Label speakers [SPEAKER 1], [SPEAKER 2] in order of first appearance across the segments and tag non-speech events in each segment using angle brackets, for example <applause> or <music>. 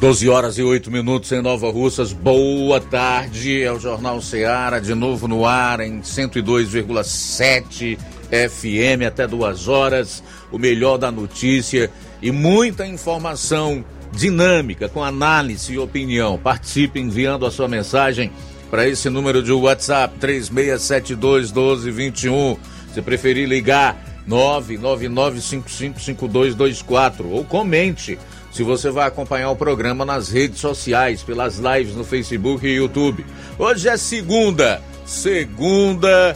[SPEAKER 1] 12 horas e 8 minutos em Nova Russas. Boa tarde. É o Jornal Seara, de novo no ar em 102,7 FM até duas horas. O melhor da notícia e muita informação dinâmica, com análise e opinião. Participe enviando a sua mensagem para esse número de WhatsApp 3672 1221. Se preferir ligar 999555224 ou comente se você vai acompanhar o programa nas redes sociais, pelas lives no Facebook e YouTube. Hoje é segunda, segunda,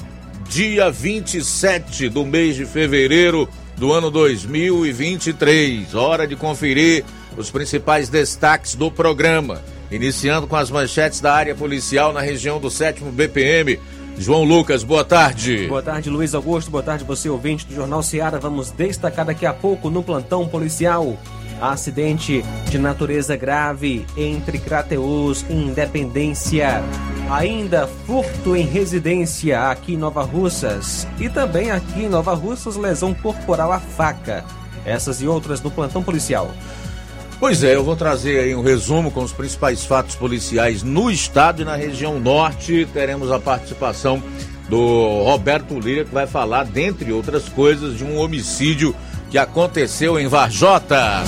[SPEAKER 1] dia 27 do mês de fevereiro do ano 2023. Hora de conferir os principais destaques do programa. Iniciando com as manchetes da área policial na região do 7 BPM. João Lucas, boa tarde.
[SPEAKER 2] Boa tarde, Luiz Augusto. Boa tarde, você ouvinte do Jornal Seara. Vamos destacar daqui a pouco no plantão policial Acidente de natureza grave entre Crateus e Independência. Ainda furto em residência aqui em Nova Russas. E também aqui em Nova Russas, lesão corporal à faca. Essas e outras no plantão policial.
[SPEAKER 1] Pois é, eu vou trazer aí um resumo com os principais fatos policiais no estado e na região norte. Teremos a participação do Roberto Lira, que vai falar, dentre outras coisas, de um homicídio que aconteceu em Varjota.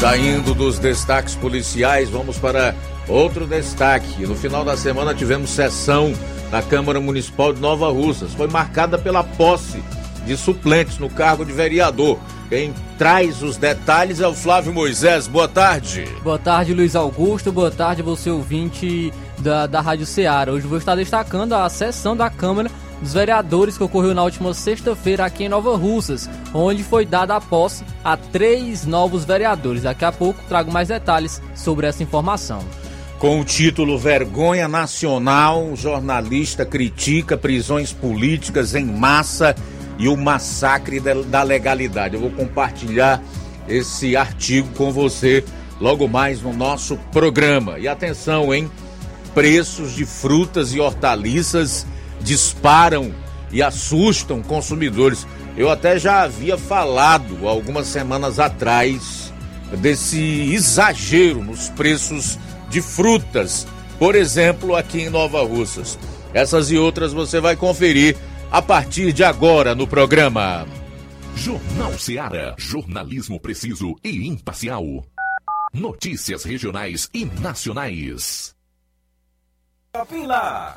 [SPEAKER 1] Saindo dos destaques policiais, vamos para outro destaque. No final da semana tivemos sessão na Câmara Municipal de Nova Russas. Foi marcada pela posse de suplentes no cargo de vereador. Quem traz os detalhes é o Flávio Moisés. Boa tarde.
[SPEAKER 3] Boa tarde, Luiz Augusto. Boa tarde, você ouvinte da, da Rádio Ceará. Hoje vou estar destacando a sessão da Câmara dos vereadores que ocorreu na última sexta-feira aqui em Nova Russas, onde foi dada a posse a três novos vereadores. Daqui a pouco trago mais detalhes sobre essa informação.
[SPEAKER 1] Com o título Vergonha Nacional, jornalista critica prisões políticas em massa e o massacre da legalidade. Eu vou compartilhar esse artigo com você logo mais no nosso programa. E atenção, hein? Preços de frutas e hortaliças disparam e assustam consumidores. Eu até já havia falado algumas semanas atrás desse exagero nos preços de frutas, por exemplo, aqui em Nova Russas. Essas e outras você vai conferir a partir de agora no programa.
[SPEAKER 4] Jornal Seara. Jornalismo preciso e imparcial. Notícias regionais e nacionais.
[SPEAKER 5] Shopping Lá.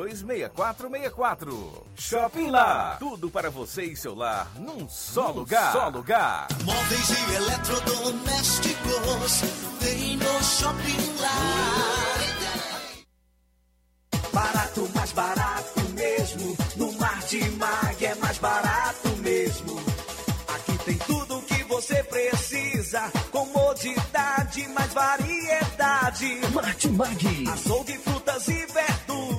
[SPEAKER 5] 3672-6464. Shopping Lá. Tudo para você e seu lar num só num lugar. Só lugar.
[SPEAKER 6] Móveis e eletrodomésticos. Vem no Shopping Lá.
[SPEAKER 7] Barato, mais barato mesmo. No Martimag é mais barato mesmo. Aqui tem tudo o que você precisa. Comodidade, mais variedade.
[SPEAKER 8] Martimag.
[SPEAKER 7] Açougue, frutas e verduras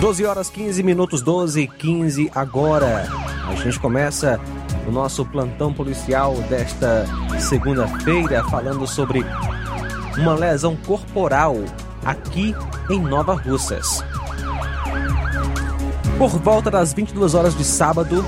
[SPEAKER 2] 12 horas 15 minutos, 12 e 15 agora. A gente começa o nosso plantão policial desta segunda-feira falando sobre uma lesão corporal aqui em Nova Russas. Por volta das 22 horas de sábado,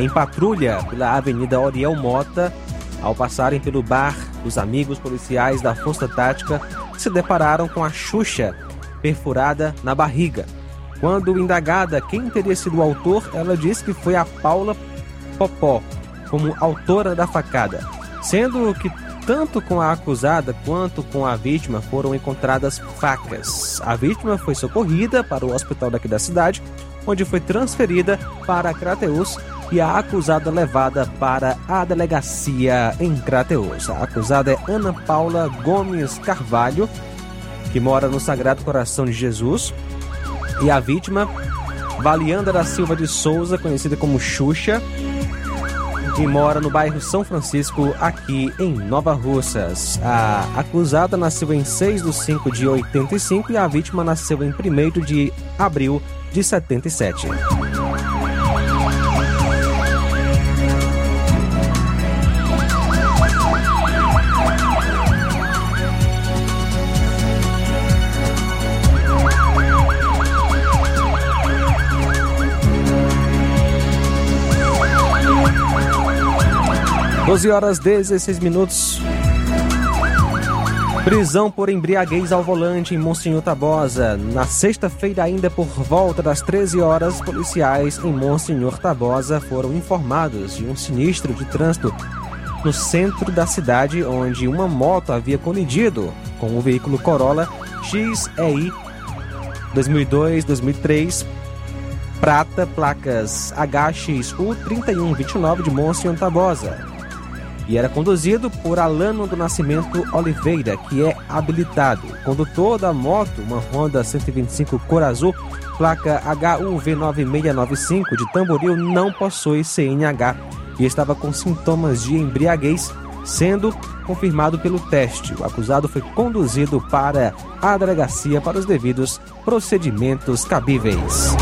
[SPEAKER 2] em patrulha pela Avenida Oriel Mota, ao passarem pelo bar, os amigos policiais da Força Tática se depararam com a Xuxa perfurada na barriga. Quando indagada quem teria sido o autor, ela disse que foi a Paula Popó, como autora da facada, sendo que tanto com a acusada quanto com a vítima foram encontradas facas. A vítima foi socorrida para o hospital daqui da cidade, onde foi transferida para Crateus e a acusada levada para a delegacia em Crateus. A acusada é Ana Paula Gomes Carvalho, que mora no Sagrado Coração de Jesus, e a vítima, Valianda da Silva de Souza, conhecida como Xuxa, que mora no bairro São Francisco, aqui em Nova Russas. A acusada nasceu em 6 de 5 de 85 e a vítima nasceu em 1 de abril de 77. Doze horas 16 minutos. Prisão por embriaguez ao volante em Monsenhor Tabosa. Na sexta-feira, ainda por volta das 13 horas, policiais em Monsenhor Tabosa foram informados de um sinistro de trânsito no centro da cidade, onde uma moto havia colidido com o veículo Corolla XEI 2002-2003 prata, placas HXU 3129 de Monsenhor Tabosa. E era conduzido por Alano do Nascimento Oliveira, que é habilitado. Condutor da moto, uma Honda 125 cor azul, placa HUV9695 de Tamboril, não possui CNH e estava com sintomas de embriaguez, sendo confirmado pelo teste. O acusado foi conduzido para a delegacia para os devidos procedimentos cabíveis.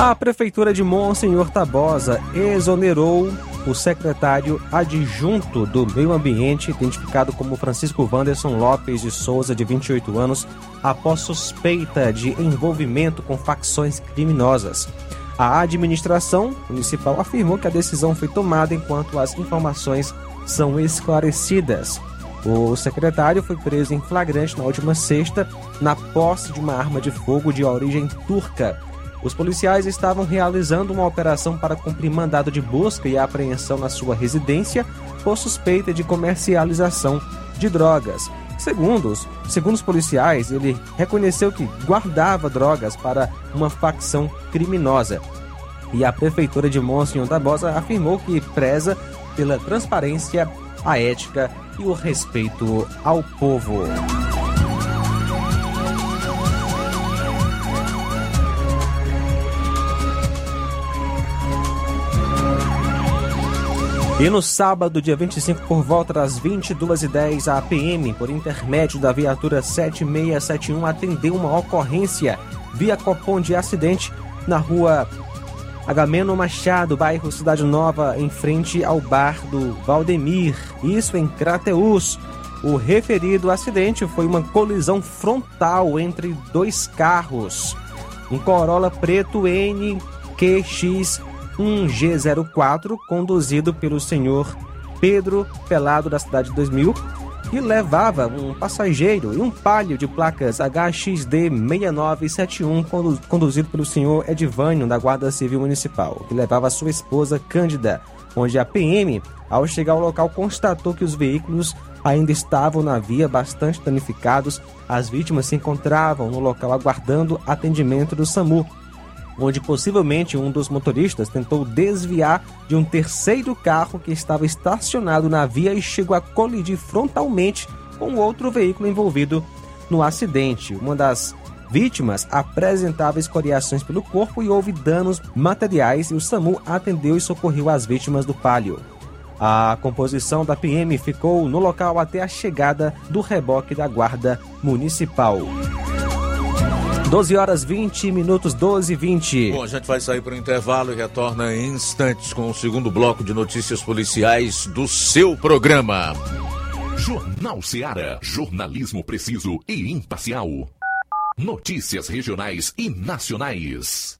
[SPEAKER 2] A Prefeitura de Monsenhor Tabosa exonerou o secretário adjunto do Meio Ambiente, identificado como Francisco Wanderson Lopes de Souza, de 28 anos, após suspeita de envolvimento com facções criminosas. A administração municipal afirmou que a decisão foi tomada enquanto as informações são esclarecidas. O secretário foi preso em flagrante na última sexta, na posse de uma arma de fogo de origem turca os policiais estavam realizando uma operação para cumprir mandado de busca e apreensão na sua residência por suspeita de comercialização de drogas. Segundo os, segundo os policiais, ele reconheceu que guardava drogas para uma facção criminosa. E a prefeitura de Monsenhor da Bosa afirmou que preza pela transparência, a ética e o respeito ao povo. E no sábado, dia 25, por volta das 22h10, a PM, por intermédio da viatura 7671, atendeu uma ocorrência via Copom de acidente na rua Agamemnon Machado, bairro Cidade Nova, em frente ao bar do Valdemir, isso em Crateus. O referido acidente foi uma colisão frontal entre dois carros. Um Corolla preto NQX 1G04, conduzido pelo senhor Pedro Pelado da cidade de 2000, e levava um passageiro e um palio de placas HXD 6971, conduzido pelo senhor Edvânio da Guarda Civil Municipal, que levava sua esposa Cândida, onde a PM, ao chegar ao local, constatou que os veículos ainda estavam na via bastante danificados. As vítimas se encontravam no local aguardando atendimento do SAMU onde possivelmente um dos motoristas tentou desviar de um terceiro carro que estava estacionado na via e chegou a colidir frontalmente com outro veículo envolvido no acidente. Uma das vítimas apresentava escoriações pelo corpo e houve danos materiais e o SAMU atendeu e socorreu as vítimas do palio. A composição da PM ficou no local até a chegada do reboque da Guarda Municipal. 12 horas 20 minutos, 12 e 20.
[SPEAKER 1] Bom, a gente vai sair para o intervalo e retorna em instantes com o segundo bloco de notícias policiais do seu programa.
[SPEAKER 4] Jornal Seara. Jornalismo preciso e imparcial. Notícias regionais e nacionais.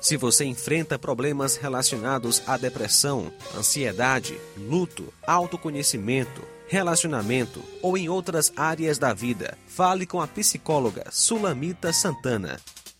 [SPEAKER 2] Se você enfrenta problemas relacionados à depressão, ansiedade, luto, autoconhecimento, relacionamento ou em outras áreas da vida, fale com a psicóloga Sulamita Santana.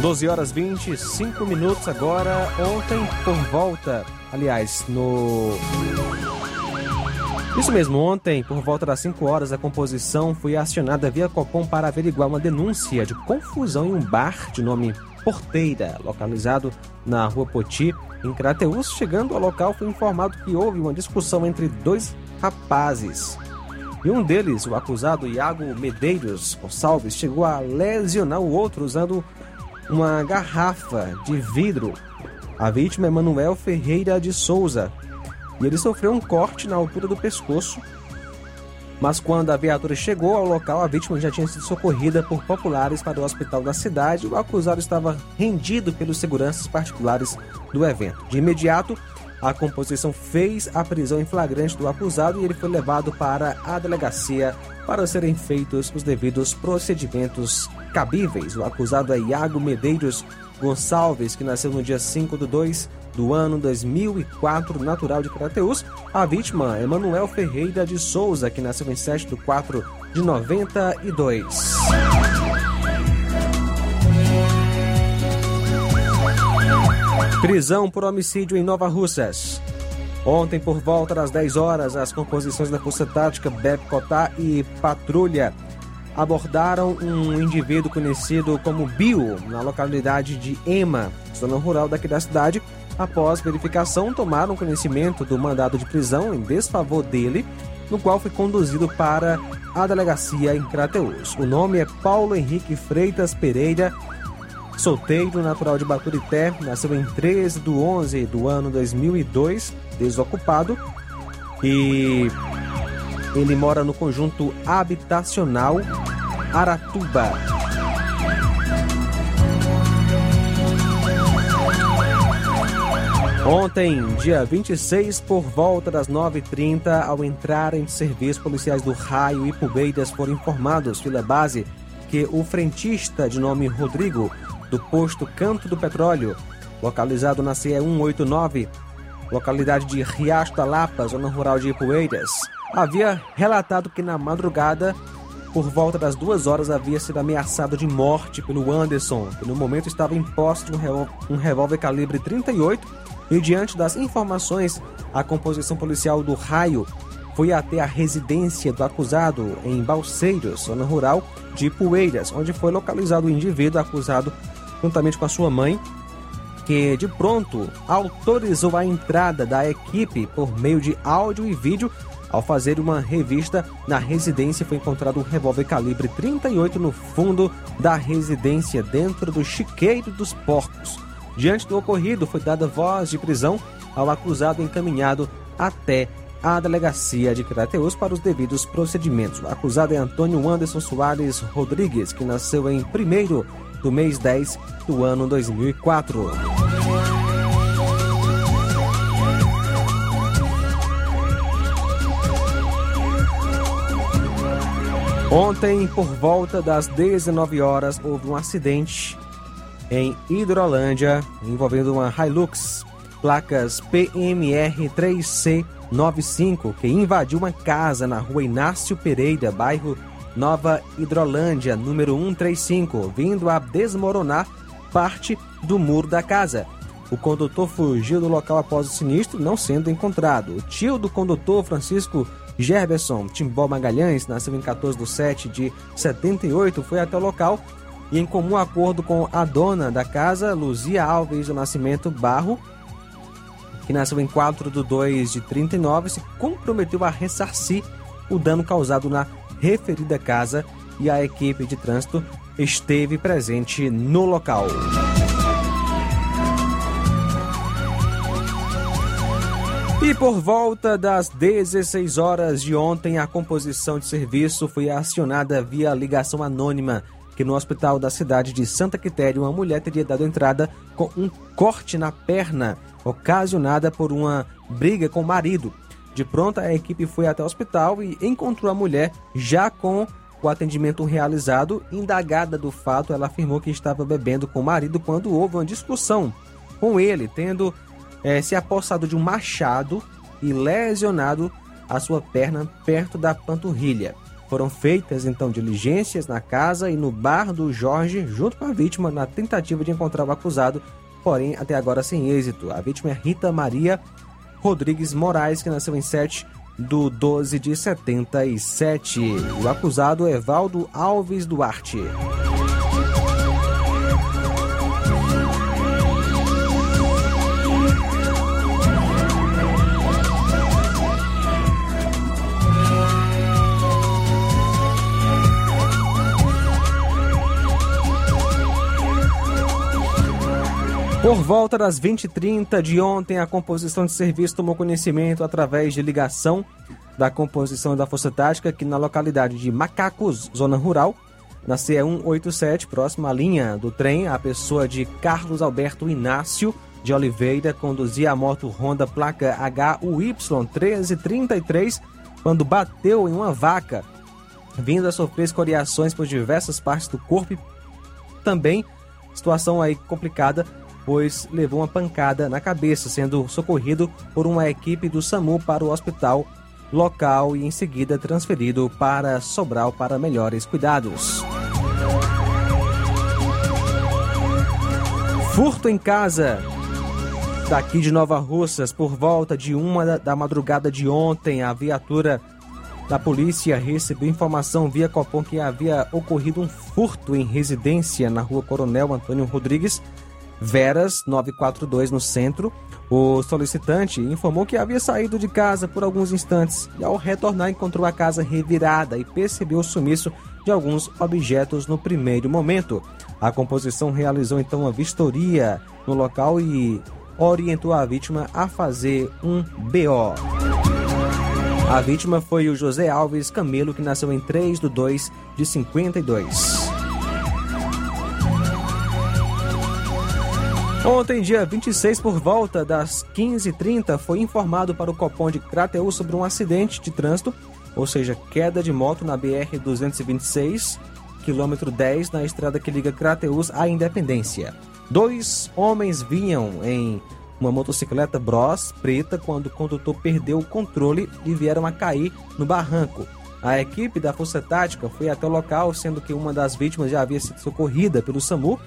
[SPEAKER 2] Doze horas 25 minutos agora. Ontem, por volta, aliás, no. Isso mesmo, ontem, por volta das 5 horas, a composição foi acionada via Copom para averiguar uma denúncia de confusão em um bar de nome Porteira, localizado na rua Poti, em Crateús. Chegando ao local, foi informado que houve uma discussão entre dois rapazes. E um deles, o acusado Iago Medeiros Gonçalves, chegou a lesionar o outro usando uma garrafa de vidro. A vítima é Manuel Ferreira de Souza e ele sofreu um corte na altura do pescoço. Mas quando a viatura chegou ao local, a vítima já tinha sido socorrida por populares para o hospital da cidade. O acusado estava rendido pelos seguranças particulares do evento. De imediato, a composição fez a prisão em flagrante do acusado e ele foi levado para a delegacia para serem feitos os devidos procedimentos cabíveis. O acusado é Iago Medeiros Gonçalves, que nasceu no dia 5 de 2 do ano 2004, natural de Crateús. A vítima é Manuel Ferreira de Souza, que nasceu em 7 de 4 de 92. Prisão por homicídio em Nova Russas. Ontem, por volta das 10 horas, as composições da Força Tática Bep Cotá e Patrulha abordaram um indivíduo conhecido como Bio, na localidade de Ema, zona rural daqui da cidade. Após verificação, tomaram conhecimento do mandado de prisão em desfavor dele, no qual foi conduzido para a delegacia em Crateus. O nome é Paulo Henrique Freitas Pereira, solteiro, natural de Baturité, nasceu em 13 de 11 do ano 2002, desocupado e ele mora no conjunto habitacional Aratuba. Ontem, dia 26, por volta das 9h30, ao entrarem em serviço, policiais do Raio e Pubeiras foram informados pela base que o frentista de nome Rodrigo, do posto Canto do Petróleo, localizado na CE 189, localidade de Riacho da Lapa, zona rural de Ipueiras, havia relatado que na madrugada, por volta das duas horas, havia sido ameaçado de morte pelo Anderson, que no momento estava em posse de um revólver, calibre 38 e diante das informações, a composição policial do Raio foi até a residência do acusado em Balseiros, zona rural de Poeiras, onde foi localizado o indivíduo acusado juntamente com a sua mãe, que de pronto autorizou a entrada da equipe por meio de áudio e vídeo. Ao fazer uma revista na residência, foi encontrado um revólver calibre 38 no fundo da residência, dentro do chiqueiro dos porcos. Diante do ocorrido, foi dada voz de prisão ao acusado encaminhado até a delegacia de Crateus para os devidos procedimentos. O acusado é Antônio Anderson Soares Rodrigues, que nasceu em 1 do mês 10 do ano 2004. Ontem, por volta das 19 horas, houve um acidente em Hidrolândia envolvendo uma Hilux, placas PMR 3C95, que invadiu uma casa na rua Inácio Pereira, bairro Nova Hidrolândia, número 135, vindo a desmoronar parte do muro da casa. O condutor fugiu do local após o sinistro, não sendo encontrado. O tio do condutor, Francisco Gerberson Timbó Magalhães, nasceu em 14 de 7 de 78, foi até o local e, em comum acordo com a dona da casa, Luzia Alves do Nascimento Barro, que nasceu em 4 de 2 de 39, se comprometeu a ressarcir o dano causado na referida casa e a equipe de trânsito esteve presente no local. E por volta das 16 horas de ontem, a composição de serviço foi acionada via ligação anônima que no hospital da cidade de Santa Quitéria uma mulher teria dado entrada com um corte na perna ocasionada por uma briga com o marido. De pronto, a equipe foi até o hospital e encontrou a mulher já com o atendimento realizado. Indagada do fato, ela afirmou que estava bebendo com o marido quando houve uma discussão com ele, tendo é, se apossado de um machado e lesionado a sua perna perto da panturrilha. Foram feitas então diligências na casa e no bar do Jorge, junto com a vítima, na tentativa de encontrar o acusado, porém até agora sem êxito. A vítima é Rita Maria Rodrigues Moraes, que nasceu em 7 do 12 de 77. O acusado é Valdo Alves Duarte. Por volta das 20h30 de ontem, a composição de serviço tomou conhecimento através de ligação da composição da Força Tática aqui na localidade de Macacos, zona rural, na CE 187, próxima à linha do trem, a pessoa de Carlos Alberto Inácio de Oliveira conduzia a moto Honda placa HUY 1333 quando bateu em uma vaca, vindo a sofrer escoriações por diversas partes do corpo. Também situação aí complicada pois levou uma pancada na cabeça, sendo socorrido por uma equipe do SAMU para o hospital local e em seguida transferido para Sobral para melhores cuidados. Furto em casa. Daqui de Nova Russas, por volta de uma da madrugada de ontem, a viatura da polícia recebeu informação via Copom que havia ocorrido um furto em residência na rua Coronel Antônio Rodrigues, Veras 942 no centro. O solicitante informou que havia saído de casa por alguns instantes e, ao retornar, encontrou a casa revirada e percebeu o sumiço de alguns objetos no primeiro momento. A composição realizou então uma vistoria no local e orientou a vítima a fazer um BO. A vítima foi o José Alves Camelo, que nasceu em 3 de 2 de 52. Ontem, dia 26, por volta das 15h30, foi informado para o Copom de Crateus sobre um acidente de trânsito, ou seja, queda de moto na BR-226, quilômetro 10, na estrada que liga Crateus à Independência. Dois homens vinham em uma motocicleta Bros preta quando o condutor perdeu o controle e vieram a cair no barranco. A equipe da Força Tática foi até o local, sendo que uma das vítimas já havia sido socorrida pelo SAMU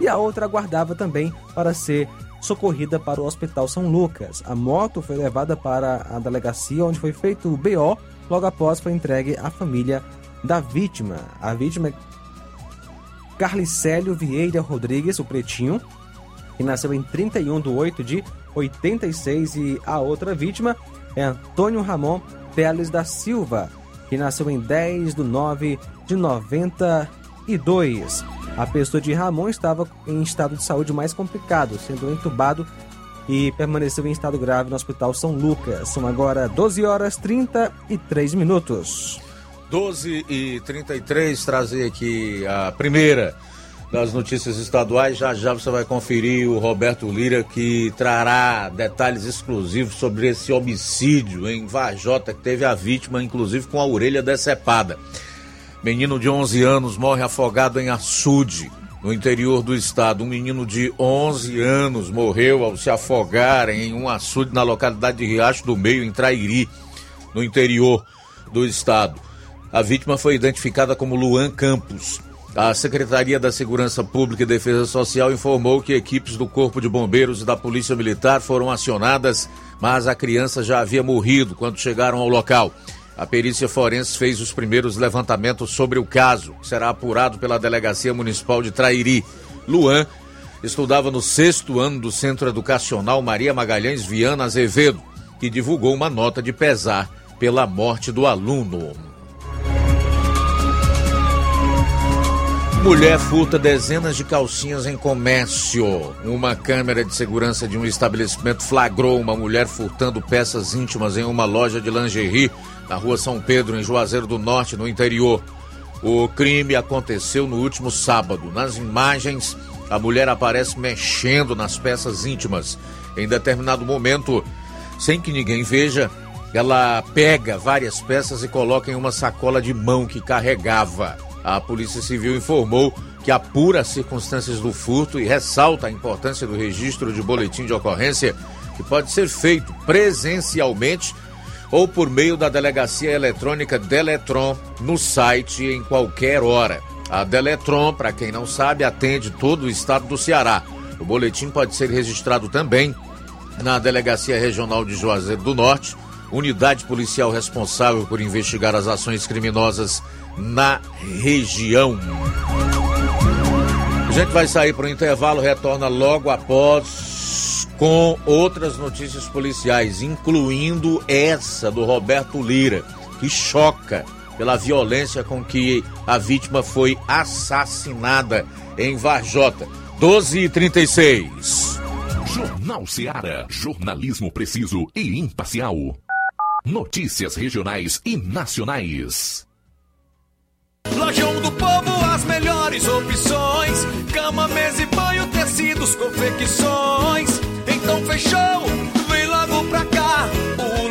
[SPEAKER 2] e a outra aguardava também para ser socorrida para o Hospital São Lucas. A moto foi levada para a delegacia onde foi feito o BO, logo após foi entregue à família da vítima. A vítima é Carlicélio Vieira Rodrigues, o Pretinho, que nasceu em 31 de 8 de 86 e a outra vítima é Antônio Ramon Teles da Silva, que nasceu em 10 de 9 de 92. A pessoa de Ramon estava em estado de saúde mais complicado, sendo entubado e permaneceu em estado grave no Hospital São Lucas. São agora 12 horas 33 minutos.
[SPEAKER 1] 12 e 33, trazer aqui a primeira das notícias estaduais. Já já você vai conferir o Roberto Lira, que trará detalhes exclusivos sobre esse homicídio em Vajota, que teve a vítima, inclusive, com a orelha decepada. Menino de 11 anos morre afogado em açude, no interior do estado. Um menino de 11 anos morreu ao se afogar em um açude na localidade de Riacho do Meio, em Trairi, no interior do estado. A vítima foi identificada como Luan Campos. A Secretaria da Segurança Pública e Defesa Social informou que equipes do Corpo de Bombeiros e da Polícia Militar foram acionadas, mas a criança já havia morrido quando chegaram ao local. A perícia forense fez os primeiros levantamentos sobre o caso, que será apurado pela Delegacia Municipal de Trairi. Luan estudava no sexto ano do Centro Educacional Maria Magalhães Viana Azevedo e divulgou uma nota de pesar pela morte do aluno. Mulher furta dezenas de calcinhas em comércio. Uma câmera de segurança de um estabelecimento flagrou uma mulher furtando peças íntimas em uma loja de lingerie na rua São Pedro, em Juazeiro do Norte, no interior. O crime aconteceu no último sábado. Nas imagens, a mulher aparece mexendo nas peças íntimas. Em determinado momento, sem que ninguém veja, ela pega várias peças e coloca em uma sacola de mão que carregava. A Polícia Civil informou que apura as circunstâncias do furto e ressalta a importância do registro de boletim de ocorrência, que pode ser feito presencialmente ou por meio da delegacia eletrônica Deletron no site em qualquer hora. A Deletron, para quem não sabe, atende todo o estado do Ceará. O boletim pode ser registrado também na Delegacia Regional de Juazeiro do Norte, unidade policial responsável por investigar as ações criminosas na região. A gente vai sair para o intervalo, retorna logo após com outras notícias policiais, incluindo essa do Roberto Lira, que choca pela violência com que a vítima foi assassinada em Varjota. 12 e 36.
[SPEAKER 4] Jornal Seara. Jornalismo preciso e imparcial. Notícias regionais e nacionais.
[SPEAKER 7] Lojão do Povo, as melhores opções: cama, mesa e banho, tecidos, confecções. Então fechou,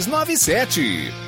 [SPEAKER 9] 6297.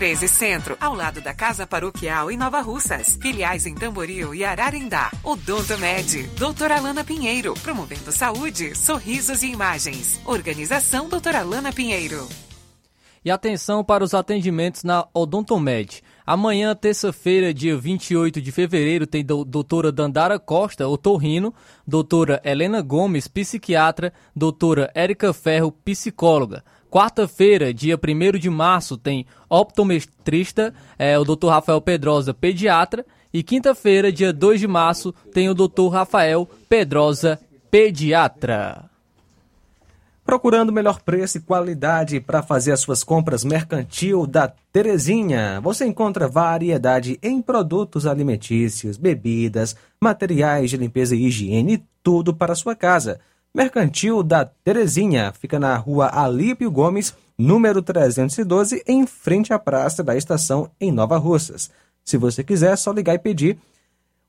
[SPEAKER 10] 13 Centro, ao lado da Casa Paroquial em Nova Russas. Filiais em Tamboril e Ararindá. Odonto Med, doutora Alana Pinheiro, promovendo saúde, sorrisos e imagens. Organização doutora Alana Pinheiro.
[SPEAKER 3] E atenção para os atendimentos na Odontomed. Amanhã, terça-feira, dia 28 de fevereiro, tem do, doutora Dandara Costa, otorrino, doutora Helena Gomes, psiquiatra, doutora Érica Ferro, psicóloga. Quarta-feira, dia 1 de março, tem optometrista, é, o Dr. Rafael Pedrosa, pediatra. E quinta-feira, dia 2 de março, tem o Dr. Rafael Pedrosa, pediatra.
[SPEAKER 2] Procurando melhor preço e qualidade para fazer as suas compras mercantil da Terezinha, você encontra variedade em produtos alimentícios, bebidas, materiais de limpeza e higiene, tudo para a sua casa. Mercantil da Terezinha fica na rua Alípio Gomes, número 312, em frente à praça da estação em Nova Russas. Se você quiser, é só ligar e pedir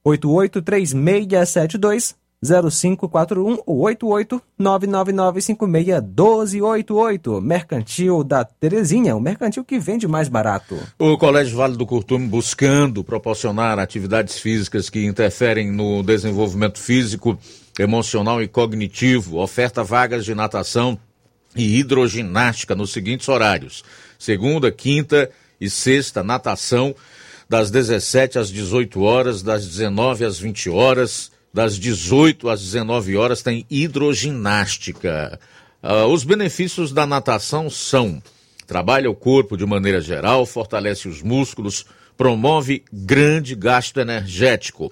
[SPEAKER 2] 883672 0541 ou 88999561288. Mercantil da Terezinha, o mercantil que vende mais barato.
[SPEAKER 1] O Colégio Vale do Curtume buscando proporcionar atividades físicas que interferem no desenvolvimento físico emocional e cognitivo, oferta vagas de natação e hidroginástica nos seguintes horários: segunda, quinta e sexta, natação, das 17 às 18 horas, das 19 às 20 horas, das 18 às 19 horas tem hidroginástica. Uh, os benefícios da natação são: trabalha o corpo de maneira geral, fortalece os músculos, promove grande gasto energético.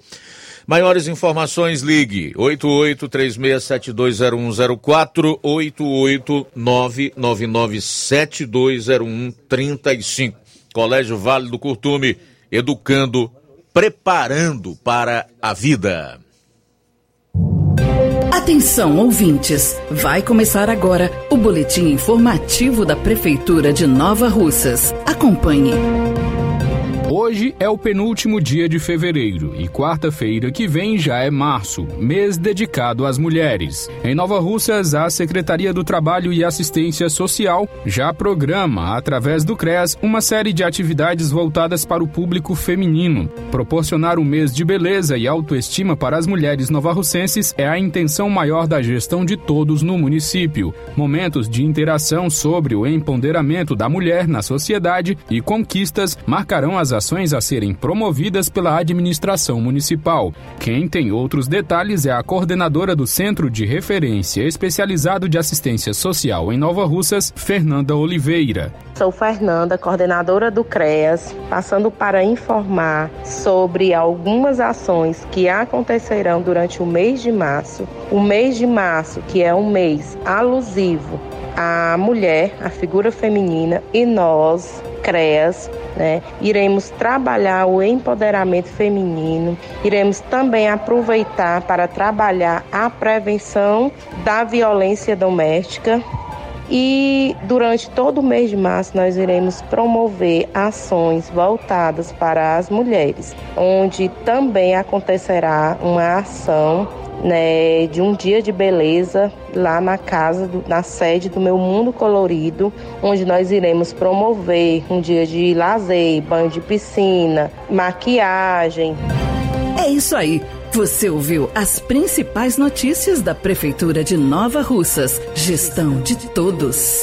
[SPEAKER 1] Maiores informações, ligue 8836720104, 88999720135. Colégio Vale do Curtume, educando, preparando para a vida.
[SPEAKER 11] Atenção, ouvintes! Vai começar agora o boletim informativo da Prefeitura de Nova Russas. Acompanhe.
[SPEAKER 12] Hoje é o penúltimo dia de fevereiro e quarta-feira que vem já é março, mês dedicado às mulheres. Em Nova Russas, a Secretaria do Trabalho e Assistência Social já programa, através do CREAS, uma série de atividades voltadas para o público feminino. Proporcionar um mês de beleza e autoestima para as mulheres novarrucenses é a intenção maior da gestão de todos no município. Momentos de interação sobre o empoderamento da mulher na sociedade e conquistas marcarão as ações ações a serem promovidas pela administração municipal. Quem tem outros detalhes é a coordenadora do Centro de Referência Especializado de Assistência Social em Nova Russas, Fernanda Oliveira.
[SPEAKER 13] Sou Fernanda, coordenadora do CREAS, passando para informar sobre algumas ações que acontecerão durante o mês de março. O mês de março, que é um mês alusivo à mulher, à figura feminina, e nós, CREAS, né, iremos trabalhar o empoderamento feminino, iremos também aproveitar para trabalhar a prevenção da violência doméstica. E durante todo o mês de março nós iremos promover ações voltadas para as mulheres, onde também acontecerá uma ação né, de um dia de beleza lá na casa, do, na sede do Meu Mundo Colorido, onde nós iremos promover um dia de lazer, banho de piscina, maquiagem.
[SPEAKER 11] É isso aí. Você ouviu as principais notícias da Prefeitura de Nova Russas. Gestão de todos.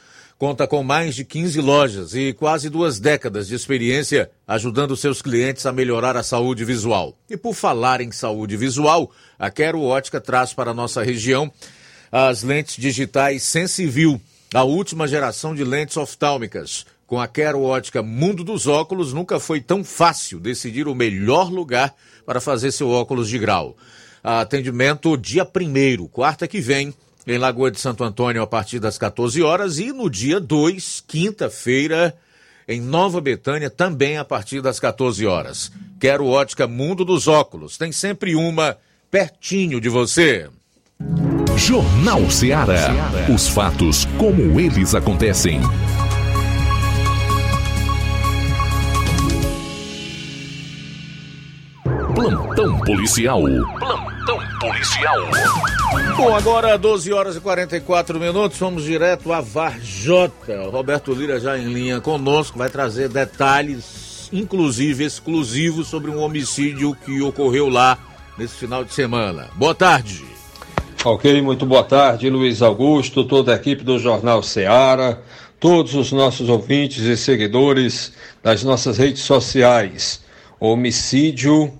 [SPEAKER 1] conta com mais de 15 lojas e quase duas décadas de experiência ajudando seus clientes a melhorar a saúde visual. E por falar em saúde visual, a Quero Ótica traz para a nossa região as lentes digitais Sensivil, a última geração de lentes oftálmicas com a Quero Ótica Mundo dos Óculos, nunca foi tão fácil decidir o melhor lugar para fazer seu óculos de grau. Atendimento dia 1 quarta que vem, em Lagoa de Santo Antônio, a partir das 14 horas, e no dia 2, quinta-feira, em Nova Betânia, também a partir das 14 horas. Quero Ótica Mundo dos Óculos. Tem sempre uma pertinho de você.
[SPEAKER 8] Jornal Ceará. Os fatos como eles acontecem. Plantão policial. Plantão policial.
[SPEAKER 1] Bom, agora 12 horas e 44 minutos, vamos direto a Varjota. Roberto Lira já em linha conosco, vai trazer detalhes, inclusive exclusivos, sobre um homicídio que ocorreu lá nesse final de semana. Boa tarde.
[SPEAKER 14] Ok, muito boa tarde, Luiz Augusto, toda a equipe do Jornal Ceará, todos os nossos ouvintes e seguidores das nossas redes sociais. Homicídio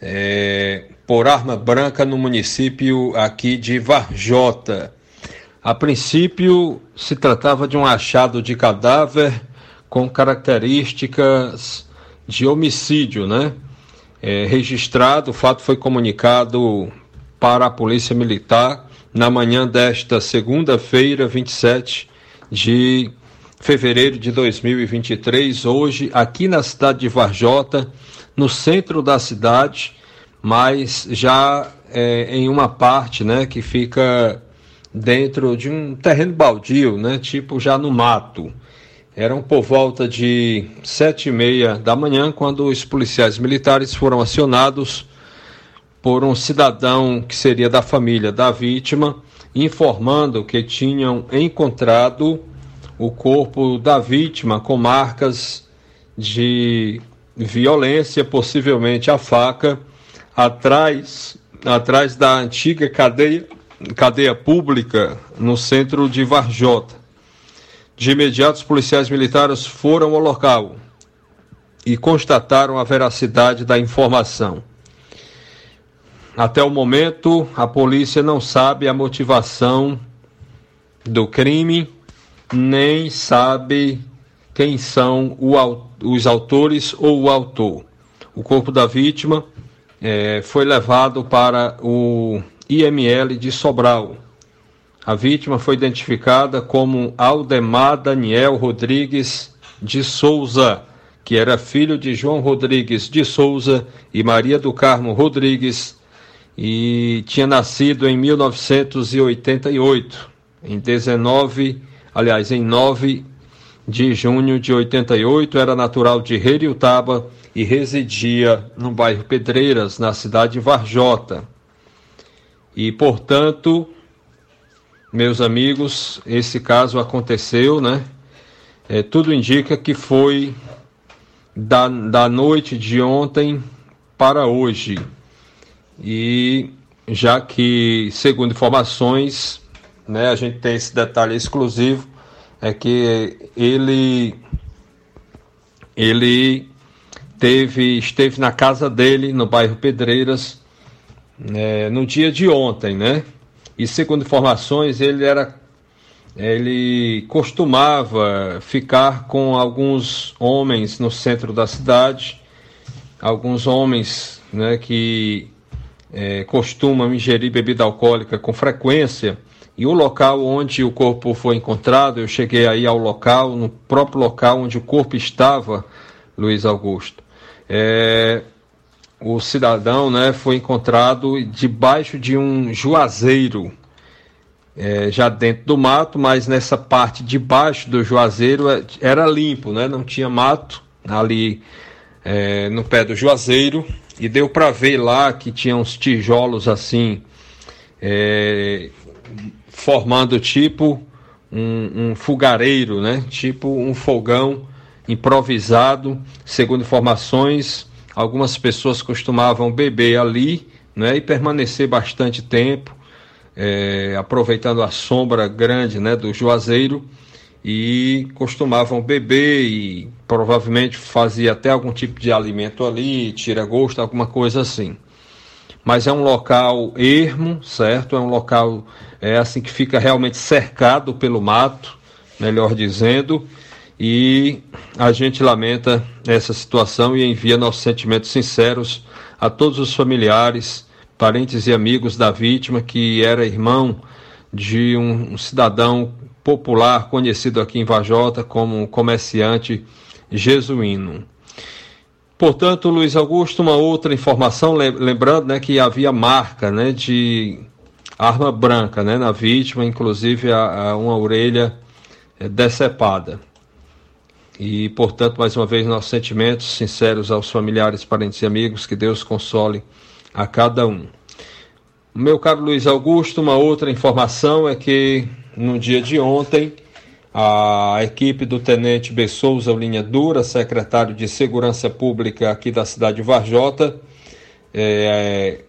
[SPEAKER 14] é, por arma branca no município aqui de Varjota. A princípio, se tratava de um achado de cadáver com características de homicídio, né? É, registrado, o fato foi comunicado para a Polícia Militar na manhã desta segunda-feira, 27 de fevereiro de 2023, hoje, aqui na cidade de Varjota no centro da cidade, mas já é, em uma parte né, que fica dentro de um terreno baldio, né, tipo já no mato. Eram por volta de sete e meia da manhã quando os policiais militares foram acionados por um cidadão que seria da família da vítima, informando que tinham encontrado o corpo da vítima com marcas de violência, possivelmente a faca, atrás, atrás da antiga cadeia, cadeia pública no centro de Varjota. De imediato, os policiais militares foram ao local e constataram a veracidade da informação. Até o momento, a polícia não sabe a motivação do crime, nem sabe quem são os autores ou o autor. O corpo da vítima é, foi levado para o IML de Sobral. A vítima foi identificada como Aldemar Daniel Rodrigues de Souza, que era filho de João Rodrigues de Souza e Maria do Carmo Rodrigues, e tinha nascido em 1988, em 19, aliás, em 9 de junho de 88, era natural de Reriutaba e residia no bairro Pedreiras, na cidade de Varjota. E, portanto, meus amigos, esse caso aconteceu, né? É, tudo indica que foi da, da noite de ontem para hoje. E já que, segundo informações, né, a gente tem esse detalhe exclusivo, é que ele ele teve esteve na casa dele no bairro Pedreiras é, no dia de ontem, né? E segundo informações ele era ele costumava ficar com alguns homens no centro da cidade, alguns homens, né, que é, costumam ingerir bebida alcoólica com frequência. E o local onde o corpo foi encontrado, eu cheguei aí ao local, no próprio local onde o corpo estava, Luiz Augusto. É, o cidadão né, foi encontrado debaixo de um juazeiro, é, já dentro do mato, mas nessa parte de baixo do juazeiro é, era limpo, né, não tinha mato ali é, no pé do juazeiro, e deu para ver lá que tinha uns tijolos assim é, formando tipo um, um fogareiro, né? Tipo um fogão improvisado. Segundo informações, algumas pessoas costumavam beber ali, né? E permanecer bastante tempo, é, aproveitando a sombra grande, né? Do juazeiro e costumavam beber e provavelmente fazia até algum tipo de alimento ali, tira gosto, alguma coisa assim mas é um local ermo, certo? É um local é assim que fica realmente cercado pelo mato, melhor dizendo, e a gente lamenta essa situação e envia nossos sentimentos sinceros a todos os familiares, parentes e amigos da vítima que era irmão de um, cidadão popular conhecido aqui em Vajota como comerciante jesuíno. Portanto, Luiz Augusto, uma outra informação, lembrando né, que havia marca né, de arma branca né, na vítima, inclusive a, a uma orelha é, decepada. E, portanto, mais uma vez, nossos sentimentos sinceros aos familiares, parentes e amigos, que Deus console a cada um. Meu caro Luiz Augusto, uma outra informação é que no dia de ontem a equipe do Tenente B. Souza Linha Dura, secretário de Segurança Pública aqui da cidade de Varjota, é,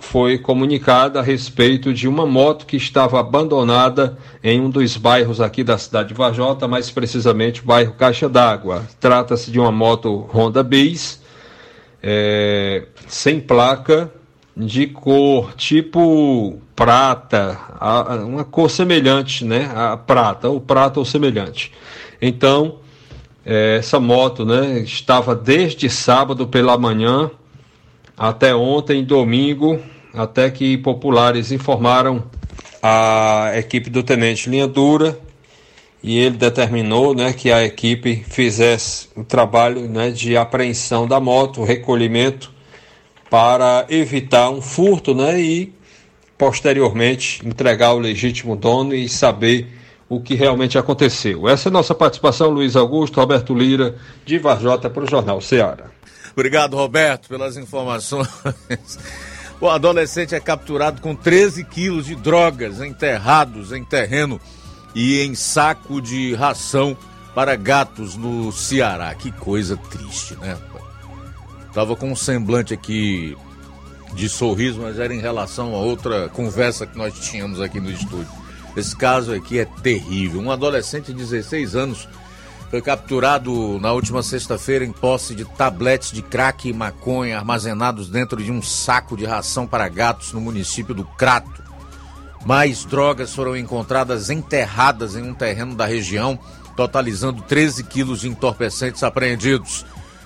[SPEAKER 14] foi comunicada a respeito de uma moto que estava abandonada em um dos bairros aqui da cidade de Varjota, mais precisamente o bairro Caixa d'Água. Trata-se de uma moto Honda Bis, é, sem placa, de cor tipo prata, uma cor semelhante, né? A prata, ou prata ou semelhante. Então, é, essa moto, né, estava desde sábado pela manhã até ontem, domingo, até que populares informaram a equipe do tenente Linha Dura e ele determinou, né, que a equipe fizesse o trabalho, né, de apreensão da moto, recolhimento para evitar um furto, né, e posteriormente entregar o legítimo dono e saber o que realmente aconteceu. Essa é a nossa participação, Luiz Augusto, Roberto Lira, de Varjota para o Jornal Ceará.
[SPEAKER 1] Obrigado, Roberto, pelas informações. O adolescente é capturado com 13 quilos de drogas enterrados em terreno e em saco de ração para gatos no Ceará. Que coisa triste, né? Tava com um semblante aqui de sorriso, mas era em relação a outra conversa que nós tínhamos aqui no estúdio. Esse caso aqui é terrível. Um adolescente de 16 anos foi capturado na última sexta-feira em posse de tabletes de crack e maconha armazenados dentro de um saco de ração para gatos no município do Crato. Mais drogas foram encontradas enterradas em um terreno da região, totalizando 13 quilos de entorpecentes apreendidos.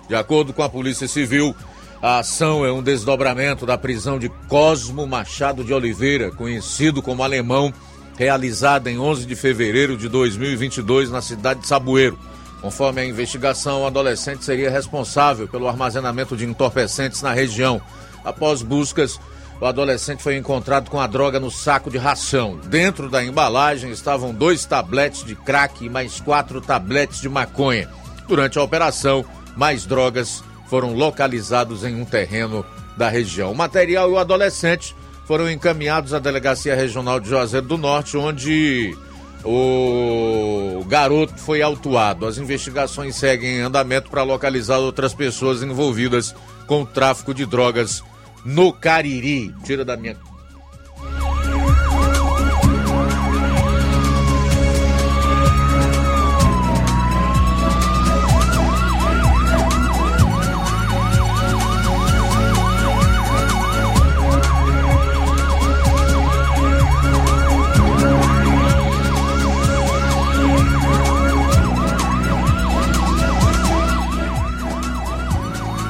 [SPEAKER 1] De acordo com a Polícia Civil, a ação é um desdobramento da prisão de Cosmo Machado de Oliveira, conhecido como Alemão, realizada em 11 de fevereiro de 2022 na cidade de Sabueiro. Conforme a investigação, o adolescente seria responsável pelo armazenamento de entorpecentes na região. Após buscas, o adolescente foi encontrado com a droga no saco de ração. Dentro da embalagem estavam dois tabletes de crack e mais quatro tabletes de maconha. Durante a operação, mais drogas foram localizados em um terreno da região. O material e o adolescente foram encaminhados à Delegacia Regional de Juazeiro do Norte, onde o garoto foi autuado. As investigações seguem em andamento para localizar outras pessoas envolvidas com o tráfico de drogas no Cariri. Tira da minha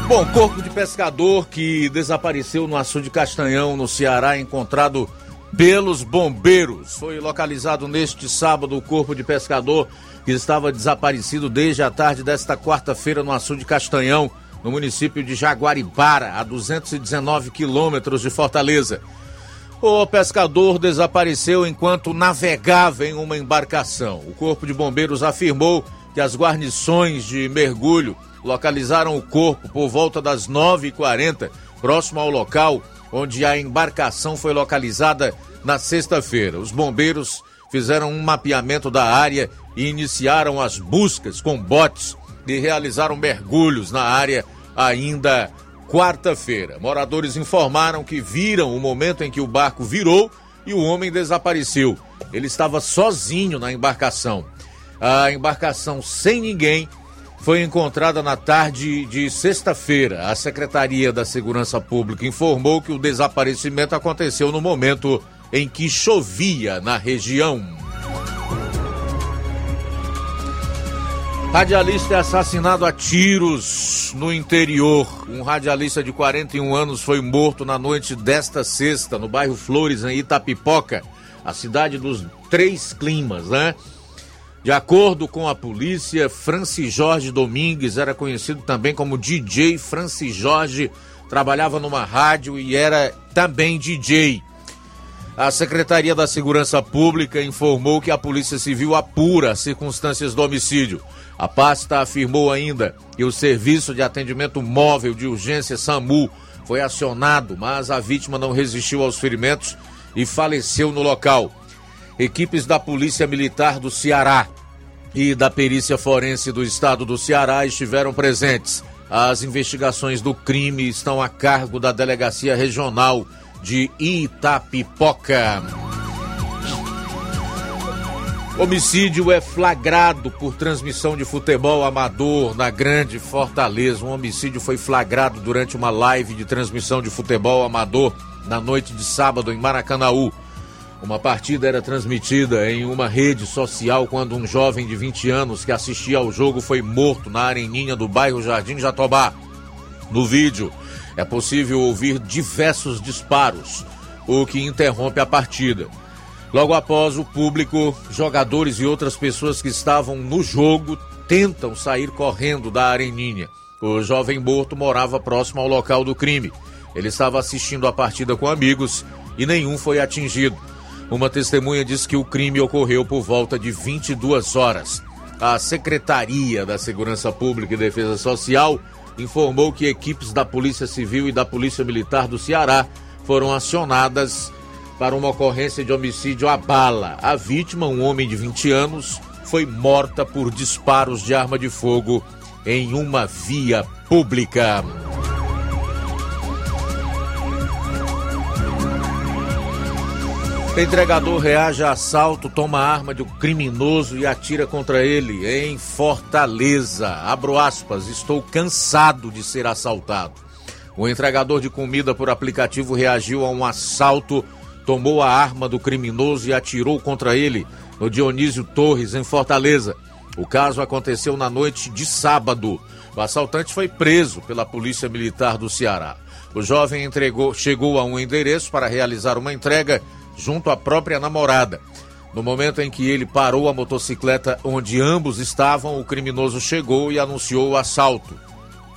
[SPEAKER 1] Bom, corpo de pescador que desapareceu no açude de Castanhão, no Ceará, encontrado pelos bombeiros. Foi localizado neste sábado o corpo de pescador que estava desaparecido desde a tarde desta quarta-feira no açude de Castanhão, no município de Jaguaribara, a 219 quilômetros de Fortaleza. O pescador desapareceu enquanto navegava em uma embarcação. O corpo de bombeiros afirmou que as guarnições de mergulho localizaram o corpo por volta das 9h40, próximo ao local onde a embarcação foi localizada na sexta-feira. Os bombeiros fizeram um mapeamento da área e iniciaram as buscas com botes e realizaram mergulhos na área ainda quarta-feira. Moradores informaram que viram o momento em que o barco virou e o homem desapareceu. Ele estava sozinho na embarcação. A embarcação sem ninguém foi encontrada na tarde de sexta-feira. A Secretaria da Segurança Pública informou que o desaparecimento aconteceu no momento em que chovia na região. Radialista é assassinado a tiros no interior. Um radialista de 41 anos foi morto na noite desta sexta, no bairro Flores, em Itapipoca, a cidade dos três climas, né? De acordo com a polícia, Francis Jorge Domingues era conhecido também como DJ Francis Jorge, trabalhava numa rádio e era também DJ. A Secretaria da Segurança Pública informou que a Polícia Civil apura as circunstâncias do homicídio. A pasta afirmou ainda que o Serviço de Atendimento Móvel de Urgência SAMU foi acionado, mas a vítima não resistiu aos ferimentos e faleceu no local. Equipes da Polícia Militar do Ceará e da Perícia Forense do Estado do Ceará estiveram presentes. As investigações do crime estão a cargo da Delegacia Regional de Itapipoca. Homicídio é flagrado por transmissão de futebol amador na Grande Fortaleza. Um homicídio foi flagrado durante uma live de transmissão de futebol amador na noite de sábado em Maracanaú. Uma partida era transmitida em uma rede social quando um jovem de 20 anos que assistia ao jogo foi morto na areninha do bairro Jardim Jatobá. No vídeo, é possível ouvir diversos disparos, o que interrompe a partida. Logo após o público, jogadores e outras pessoas que estavam no jogo tentam sair correndo da areninha. O jovem morto morava próximo ao local do crime. Ele estava assistindo a partida com amigos e nenhum foi atingido. Uma testemunha diz que o crime ocorreu por volta de 22 horas. A Secretaria da Segurança Pública e Defesa Social informou que equipes da Polícia Civil e da Polícia Militar do Ceará foram acionadas para uma ocorrência de homicídio à bala. A vítima, um homem de 20 anos, foi morta por disparos de arma de fogo em uma via pública. Entregador reage a assalto, toma arma do criminoso e atira contra ele em Fortaleza. Abro aspas, estou cansado de ser assaltado. O entregador de comida por aplicativo reagiu a um assalto, tomou a arma do criminoso e atirou contra ele no Dionísio Torres, em Fortaleza. O caso aconteceu na noite de sábado. O assaltante foi preso pela Polícia Militar do Ceará. O jovem entregou, chegou a um endereço para realizar uma entrega junto à própria namorada. No momento em que ele parou a motocicleta onde ambos estavam, o criminoso chegou e anunciou o assalto.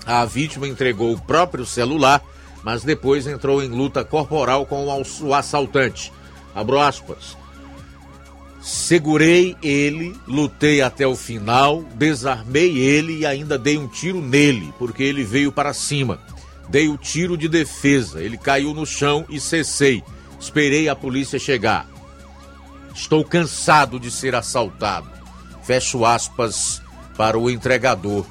[SPEAKER 1] A vítima entregou o próprio celular, mas depois entrou em luta corporal com o assaltante. Abro aspas. Segurei ele, lutei até o final, desarmei ele e ainda dei um tiro nele, porque ele veio para cima. Dei o tiro de defesa, ele caiu no chão e cessei. Esperei a polícia chegar. Estou cansado de ser assaltado. Fecho aspas para o entregador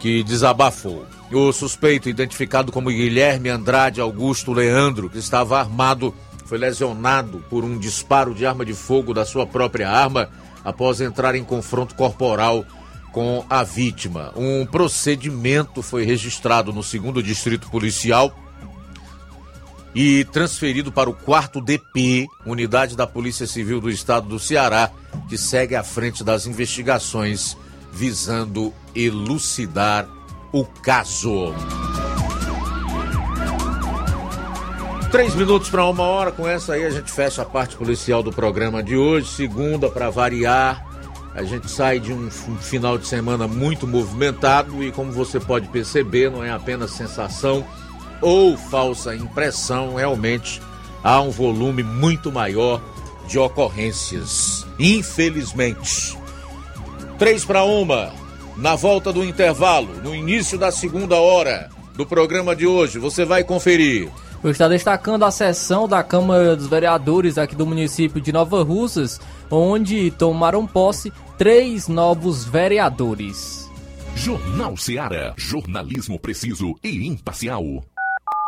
[SPEAKER 1] que desabafou. O suspeito, identificado como Guilherme Andrade Augusto Leandro, que estava armado, foi lesionado por um disparo de arma de fogo da sua própria arma após entrar em confronto corporal com a vítima. Um procedimento foi registrado no segundo distrito policial e transferido para o quarto DP, unidade da Polícia Civil do Estado do Ceará, que segue à frente das investigações visando elucidar o caso. Três minutos para uma hora, com essa aí a gente fecha a parte policial do programa de hoje. Segunda, para variar, a gente sai de um, um final de semana muito movimentado e, como você pode perceber, não é apenas sensação ou falsa impressão, realmente há um volume muito maior de ocorrências. Infelizmente. Três para uma, na volta do intervalo, no início da segunda hora do programa de hoje, você vai conferir.
[SPEAKER 3] Eu estou destacando a sessão da Câmara dos Vereadores aqui do município de Nova Russas, onde tomaram posse três novos vereadores.
[SPEAKER 5] Jornal Seara. Jornalismo preciso e imparcial.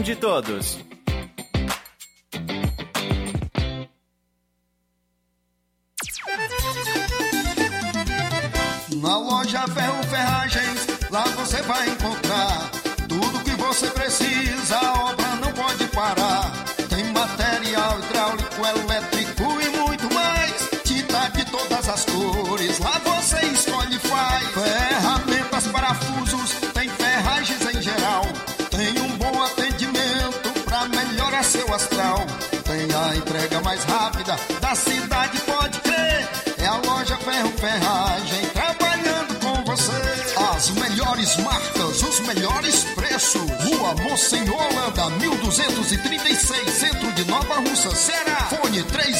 [SPEAKER 15] De todos.
[SPEAKER 16] Na loja Ferro Ferragens, lá você vai melhores preços. Rua Monsenhor Holanda, 1236, centro de Nova Russa, Ceará. Fone 36720179.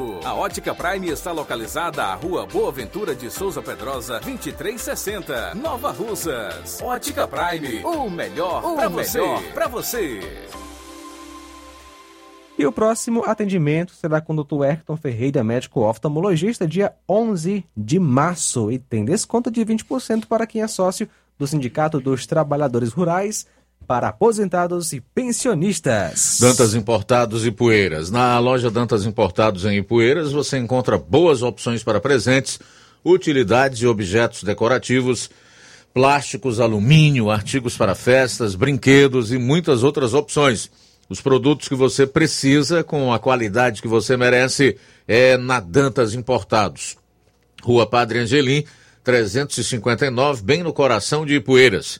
[SPEAKER 5] A Ótica Prime está localizada à Rua Boa Ventura de Souza Pedrosa, 2360, Nova Russas. Ótica Prime. O melhor para você. Pra você.
[SPEAKER 2] E o próximo atendimento será com o Dr. Erton Ferreira, médico oftalmologista, dia 11 de março. E tem desconto de 20% para quem é sócio do Sindicato dos Trabalhadores Rurais para aposentados e pensionistas.
[SPEAKER 1] Dantas Importados e Poeiras. Na loja Dantas Importados em Ipueiras você encontra boas opções para presentes, utilidades e objetos decorativos, plásticos, alumínio, artigos para festas, brinquedos e muitas outras opções. Os produtos que você precisa com a qualidade que você merece é na Dantas Importados. Rua Padre Angelim, 359, bem no coração de Ipueiras.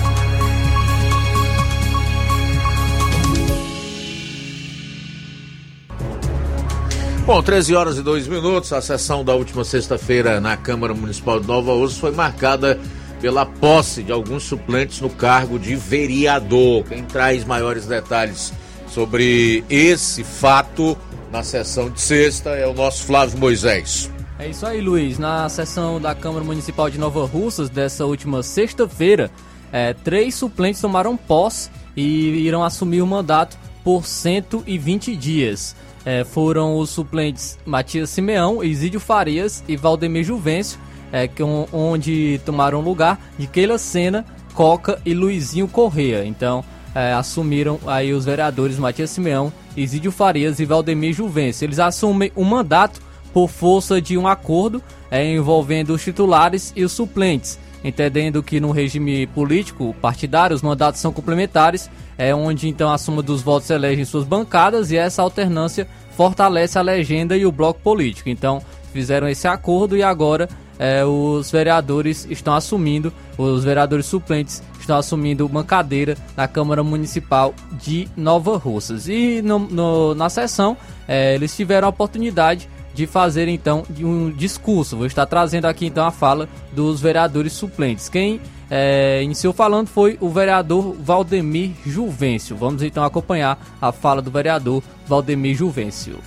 [SPEAKER 1] Bom, 13 horas e 2 minutos. A sessão da última sexta-feira na Câmara Municipal de Nova Ursa foi marcada pela posse de alguns suplentes no cargo de vereador. Quem traz maiores detalhes sobre esse fato na sessão de sexta é o nosso Flávio Moisés.
[SPEAKER 3] É isso aí, Luiz. Na sessão da Câmara Municipal de Nova Russas dessa última sexta-feira, é, três suplentes tomaram posse e irão assumir o mandato por 120 dias. É, foram os suplentes Matias Simeão, Isídio Farias e Valdemir Juvencio, é, que, onde tomaram lugar de Keila Sena, Coca e Luizinho Correa. Então, é, assumiram aí os vereadores Matias Simeão, Isídio Farias e Valdemir Juvencio. Eles assumem o mandato por força de um acordo é, envolvendo os titulares e os suplentes, entendendo que no regime político partidário os mandatos são complementares, é onde então a soma dos votos elegem suas bancadas e essa alternância fortalece a legenda e o bloco político. Então fizeram esse acordo e agora é, os vereadores estão assumindo, os vereadores suplentes estão assumindo uma cadeira na Câmara Municipal de Nova Russas. E no, no, na sessão é, eles tiveram a oportunidade de fazer então um discurso. Vou estar trazendo aqui então a fala dos vereadores suplentes. Quem é, iniciou falando foi o vereador Valdemir Juvencio. Vamos então acompanhar a fala do vereador Valdemir Juvencio.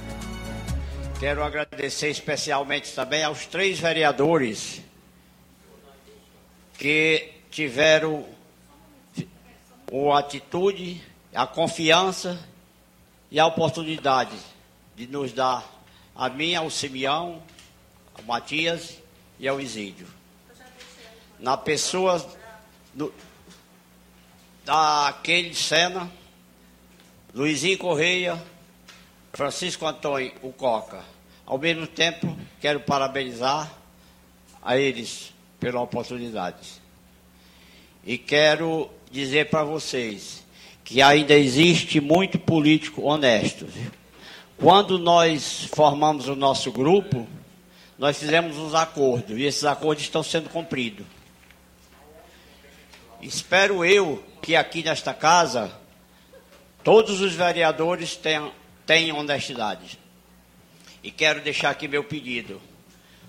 [SPEAKER 17] Quero agradecer especialmente também aos três vereadores que tiveram a atitude, a confiança e a oportunidade de nos dar a mim, ao Simeão, ao Matias e ao Isídio. Na pessoa do, daquele Sena, Luizinho Correia, Francisco Antônio, o Coca. Ao mesmo tempo, quero parabenizar a eles pela oportunidade. E quero dizer para vocês que ainda existe muito político honesto. Viu? Quando nós formamos o nosso grupo, nós fizemos uns acordos e esses acordos estão sendo cumpridos. Espero eu que aqui nesta casa todos os vereadores tenham, tenham honestidade. E quero deixar aqui meu pedido.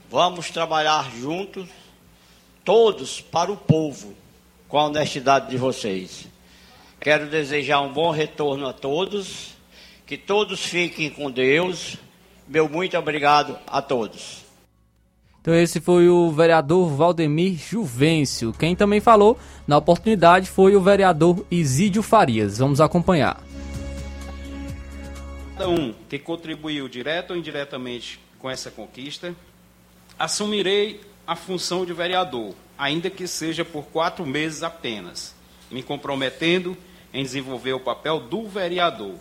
[SPEAKER 17] Vamos trabalhar juntos, todos para o povo, com a honestidade de vocês. Quero desejar um bom retorno a todos que todos fiquem com Deus. Meu muito obrigado a todos.
[SPEAKER 3] Então esse foi o vereador Valdemir Juvencio. Quem também falou na oportunidade foi o vereador Isídio Farias. Vamos acompanhar.
[SPEAKER 18] Cada um que contribuiu direto ou indiretamente com essa conquista, assumirei a função de vereador, ainda que seja por quatro meses apenas, me comprometendo em desenvolver o papel do vereador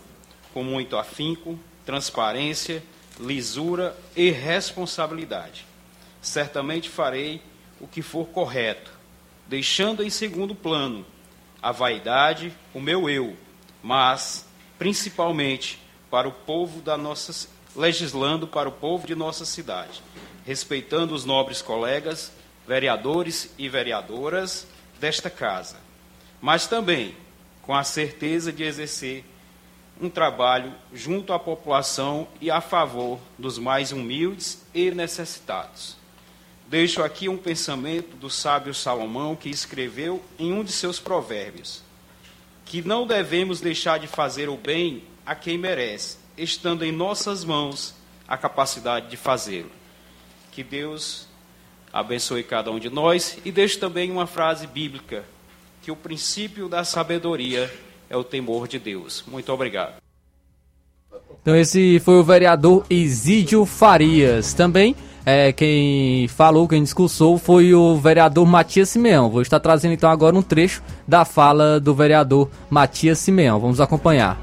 [SPEAKER 18] com muito afinco, transparência, lisura e responsabilidade. Certamente farei o que for correto, deixando em segundo plano a vaidade, o meu eu, mas principalmente para o povo da nossa legislando para o povo de nossa cidade, respeitando os nobres colegas, vereadores e vereadoras desta casa, mas também com a certeza de exercer um trabalho junto à população e a favor dos mais humildes e necessitados. Deixo aqui um pensamento do sábio Salomão que escreveu em um de seus provérbios: que não devemos deixar de fazer o bem a quem merece, estando em nossas mãos a capacidade de fazê-lo. Que Deus abençoe cada um de nós e deixo também uma frase bíblica que o princípio da sabedoria é o temor de Deus. Muito obrigado.
[SPEAKER 3] Então esse foi o vereador Isídio Farias. Também é, quem falou, quem discursou foi o vereador Matias Simeão. Vou estar trazendo então agora um trecho da fala do vereador Matias Simeão. Vamos acompanhar.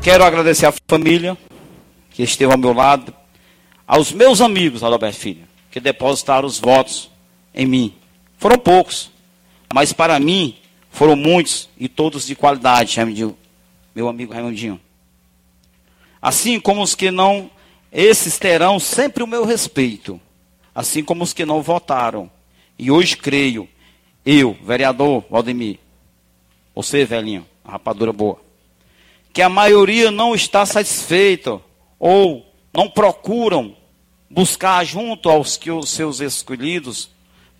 [SPEAKER 19] Quero agradecer à família que esteve ao meu lado, aos meus amigos, Adalberto Filho, que depositaram os votos em mim. Foram poucos, mas para mim foram muitos e todos de qualidade, Raimundinho, meu amigo Raimundinho. Assim como os que não, esses terão sempre o meu respeito, assim como os que não votaram. E hoje creio, eu, vereador Valdemir, você, velhinho, a rapadura boa, que a maioria não está satisfeita ou não procuram buscar junto aos que os seus escolhidos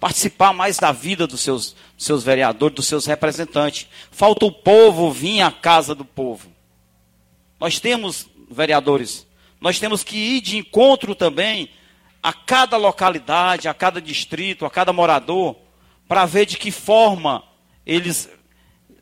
[SPEAKER 19] participar mais da vida dos seus, dos seus vereadores, dos seus representantes. Falta o povo vir à casa do povo. Nós temos, vereadores, nós temos que ir de encontro também a cada localidade, a cada distrito, a cada morador, para ver de que forma eles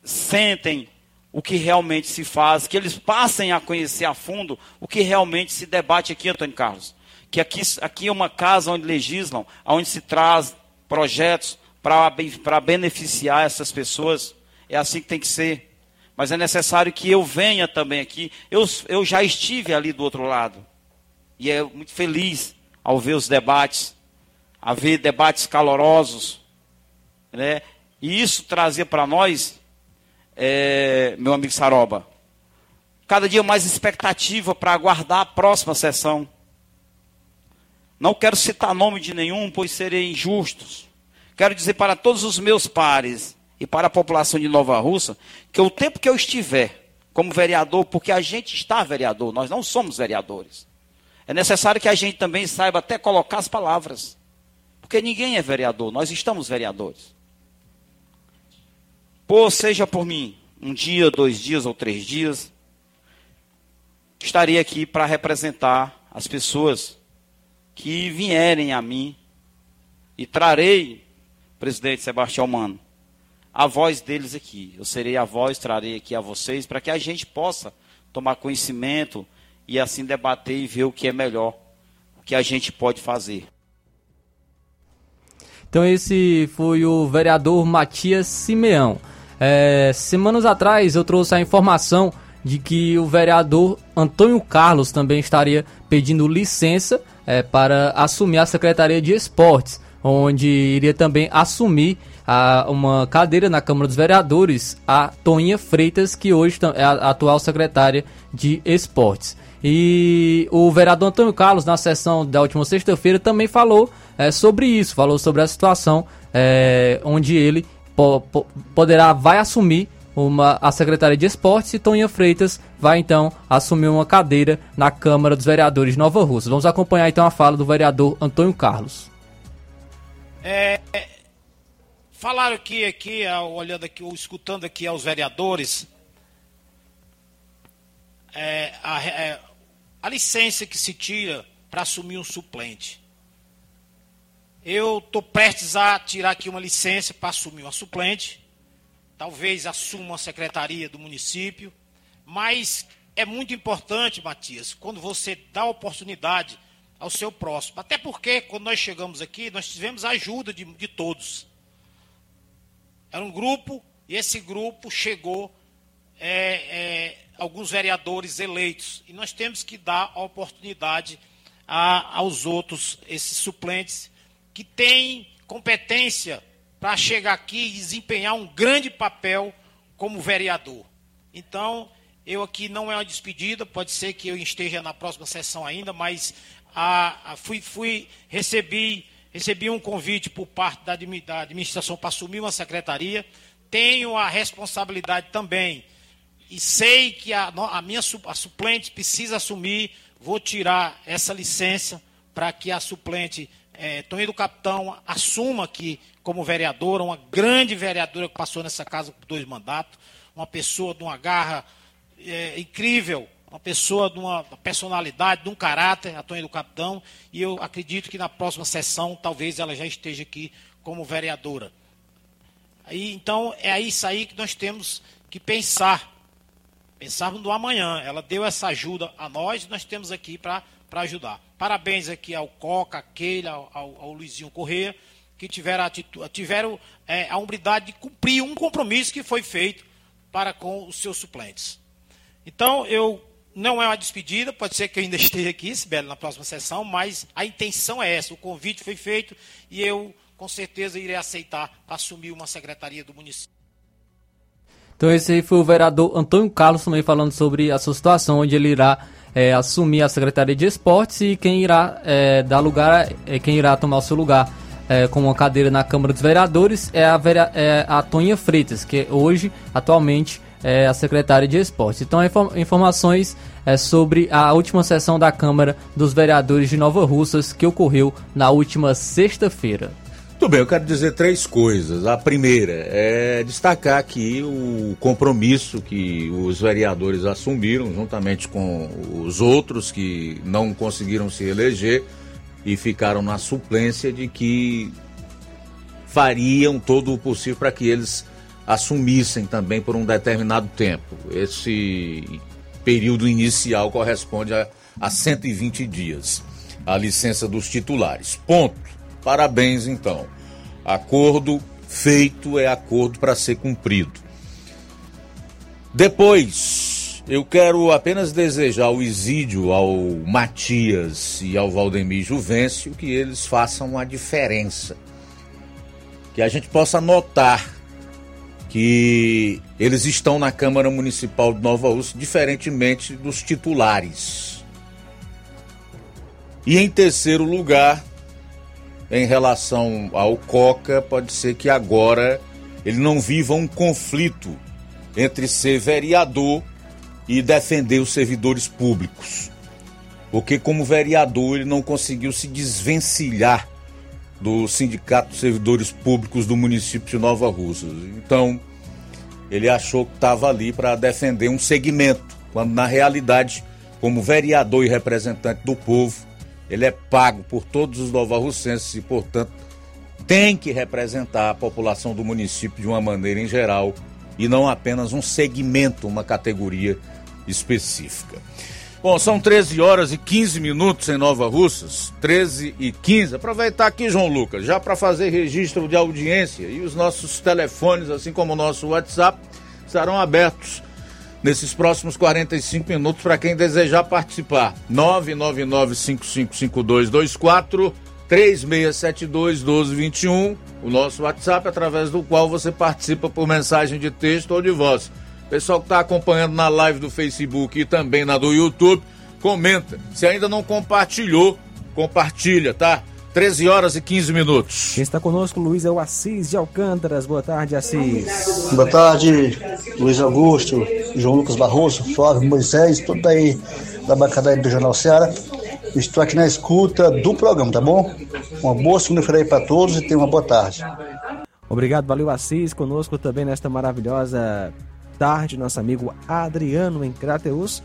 [SPEAKER 19] sentem o que realmente se faz, que eles passem a conhecer a fundo o que realmente se debate aqui, Antônio Carlos. Que aqui, aqui é uma casa onde legislam, onde se traz projetos para beneficiar essas pessoas. É assim que tem que ser. Mas é necessário que eu venha também aqui. Eu, eu já estive ali do outro lado. E é muito feliz ao ver os debates, a ver debates calorosos. Né? E isso trazia para nós, é, meu amigo Saroba, cada dia mais expectativa para aguardar a próxima sessão. Não quero citar nome de nenhum, pois serei injustos. Quero dizer para todos os meus pares e para a população de Nova Russa que o tempo que eu estiver como vereador, porque a gente está vereador, nós não somos vereadores. É necessário que a gente também saiba até colocar as palavras. Porque ninguém é vereador, nós estamos vereadores. Por seja por mim, um dia, dois dias ou três dias, estarei aqui para representar as pessoas que vierem a mim e trarei, presidente Sebastião Mano, a voz deles aqui. Eu serei a voz, trarei aqui a vocês, para que a gente possa tomar conhecimento e assim debater e ver o que é melhor, o que a gente pode fazer.
[SPEAKER 3] Então esse foi o vereador Matias Simeão. É, semanas atrás eu trouxe a informação de que o vereador Antônio Carlos também estaria pedindo licença é, para assumir a Secretaria de Esportes, onde iria também assumir a, uma cadeira na Câmara dos Vereadores, a Toninha Freitas, que hoje é a atual secretária de Esportes. E o vereador Antônio Carlos, na sessão da última sexta-feira, também falou é, sobre isso, falou sobre a situação é, onde ele po po poderá, vai assumir uma, a Secretaria de Esportes e Toninha Freitas vai então assumir uma cadeira na Câmara dos Vereadores de Nova Rússia. Vamos acompanhar então a fala do vereador Antônio Carlos.
[SPEAKER 20] É, falaram aqui, aqui, olhando aqui, ou escutando aqui aos vereadores, é, a, é, a licença que se tira para assumir um suplente. Eu estou prestes a tirar aqui uma licença para assumir uma suplente talvez assuma a secretaria do município, mas é muito importante, Matias, quando você dá oportunidade ao seu próximo. Até porque, quando nós chegamos aqui, nós tivemos a ajuda de, de todos. Era um grupo, e esse grupo chegou é, é, alguns vereadores eleitos. E nós temos que dar a oportunidade a, aos outros, esses suplentes, que têm competência para chegar aqui e desempenhar um grande papel como vereador. Então, eu aqui não é uma despedida, pode ser que eu esteja na próxima sessão ainda, mas a, a, fui, fui, recebi, recebi um convite por parte da, da administração para assumir uma secretaria. Tenho a responsabilidade também e sei que a, a minha a suplente precisa assumir. Vou tirar essa licença para que a suplente é, Toninho do Capitão assuma aqui como vereadora, uma grande vereadora que passou nessa casa por dois mandatos, uma pessoa de uma garra é, incrível, uma pessoa de uma personalidade, de um caráter, a Toninho do Capitão, e eu acredito que na próxima sessão talvez ela já esteja aqui como vereadora. Aí, então, é isso aí que nós temos que pensar. Pensarmos no amanhã. Ela deu essa ajuda a nós e nós temos aqui para ajudar. Parabéns aqui ao Coca, a Keila, ao, ao Luizinho Corrêa, que tiveram, a, tiveram é, a humildade de cumprir um compromisso que foi feito para com os seus suplentes. Então, eu não é uma despedida, pode ser que eu ainda <laughs> esteja aqui, Sibeli, na próxima sessão, mas a intenção é essa. O convite foi feito e eu, com certeza, irei aceitar assumir uma secretaria do município.
[SPEAKER 3] Então, esse aí foi o vereador Antônio Carlos também falando sobre a sua situação, onde ele irá é, assumir a Secretaria de Esportes e quem irá é, dar lugar, é, quem irá tomar o seu lugar é, com uma cadeira na Câmara dos Vereadores é a, verea, é a Tonha Freitas, que hoje, atualmente, é a secretária de Esportes. Então, informações é, sobre a última sessão da Câmara dos Vereadores de Nova Russas, que ocorreu na última sexta-feira.
[SPEAKER 1] Tudo bem, eu quero dizer três coisas. A primeira é destacar aqui o compromisso que os vereadores assumiram, juntamente com os outros que não conseguiram se eleger e ficaram na suplência, de que fariam todo o possível para que eles assumissem também por um determinado tempo. Esse período inicial corresponde a, a 120 dias, a licença dos titulares. Ponto. Parabéns, então. Acordo feito é acordo para ser cumprido. Depois, eu quero apenas desejar o Isídio, ao Matias e ao Valdemir Juvencio que eles façam a diferença. Que a gente possa notar que eles estão na Câmara Municipal de Nova Rússia, diferentemente dos titulares. E em terceiro lugar, em relação ao Coca, pode ser que agora ele não viva um conflito entre ser vereador e defender os servidores públicos. Porque, como vereador, ele não conseguiu se desvencilhar do Sindicato dos Servidores Públicos do município de Nova Russas. Então, ele achou que estava ali para defender um segmento, quando na realidade, como vereador e representante do povo, ele é pago por todos os novarrucenses e, portanto, tem que representar a população do município de uma maneira em geral e não apenas um segmento, uma categoria específica. Bom, são 13 horas e 15 minutos em Nova Russas, 13 e 15. Aproveitar aqui, João Lucas, já para fazer registro de audiência e os nossos telefones, assim como o nosso WhatsApp, estarão abertos nesses próximos 45 minutos para quem desejar participar. 999-555224, 3672-1221, o nosso WhatsApp, através do qual você participa por mensagem de texto ou de voz. Pessoal que está acompanhando na live do Facebook e também na do YouTube, comenta. Se ainda não compartilhou, compartilha, tá? 13 horas e 15 minutos.
[SPEAKER 2] Quem está conosco, Luiz, é o Assis de Alcântaras. Boa tarde, Assis.
[SPEAKER 21] Boa tarde, Luiz Augusto, João Lucas Barroso, Flávio Moisés, tudo aí da bancada do Jornal Ceará. Estou aqui na escuta do programa, tá bom? Uma boa segunda-feira aí para todos e tenha uma boa tarde.
[SPEAKER 2] Obrigado, valeu Assis. Conosco também nesta maravilhosa tarde, nosso amigo Adriano em Crateus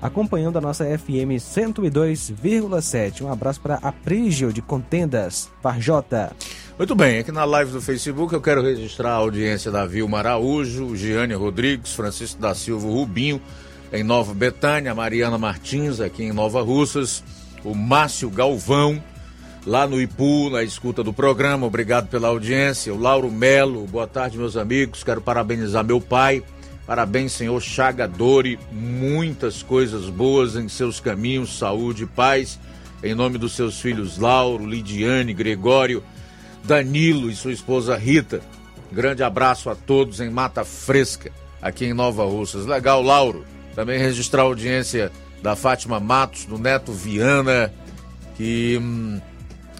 [SPEAKER 2] acompanhando a nossa FM 102,7. Um abraço para Aprígio de Contendas, Varjota.
[SPEAKER 1] Muito bem, aqui na live do Facebook eu quero registrar a audiência da Vilma Araújo, Giane Rodrigues, Francisco da Silva Rubinho, em Nova Betânia, Mariana Martins, aqui em Nova Russas, o Márcio Galvão, lá no Ipu, na escuta do programa. Obrigado pela audiência. O Lauro Melo, boa tarde, meus amigos. Quero parabenizar meu pai. Parabéns, senhor Chagadori. Muitas coisas boas em seus caminhos, saúde e paz. Em nome dos seus filhos Lauro, Lidiane, Gregório, Danilo e sua esposa Rita. Grande abraço a todos em Mata Fresca, aqui em Nova Russas. Legal, Lauro. Também registrar a audiência da Fátima Matos, do Neto Viana, que hum,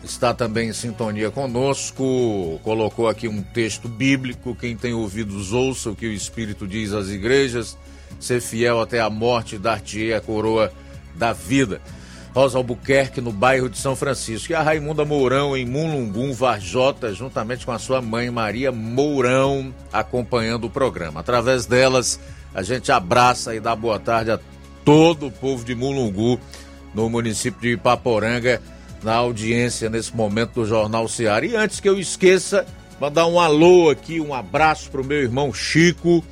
[SPEAKER 1] está também em sintonia conosco. Colocou aqui um texto bíblico. Quem tem ouvidos, ouça o que o Espírito diz às igrejas. Ser fiel até a morte, dar-te a coroa da vida. Rosa Albuquerque, no bairro de São Francisco. E a Raimunda Mourão, em Mulungum, Varjota, juntamente com a sua mãe Maria Mourão, acompanhando o programa. Através delas, a gente abraça e dá boa tarde a todo o povo de Mulungu, no município de Ipaporanga, na audiência nesse momento do Jornal Seara. E antes que eu esqueça, mandar um alô aqui, um abraço para o meu irmão Chico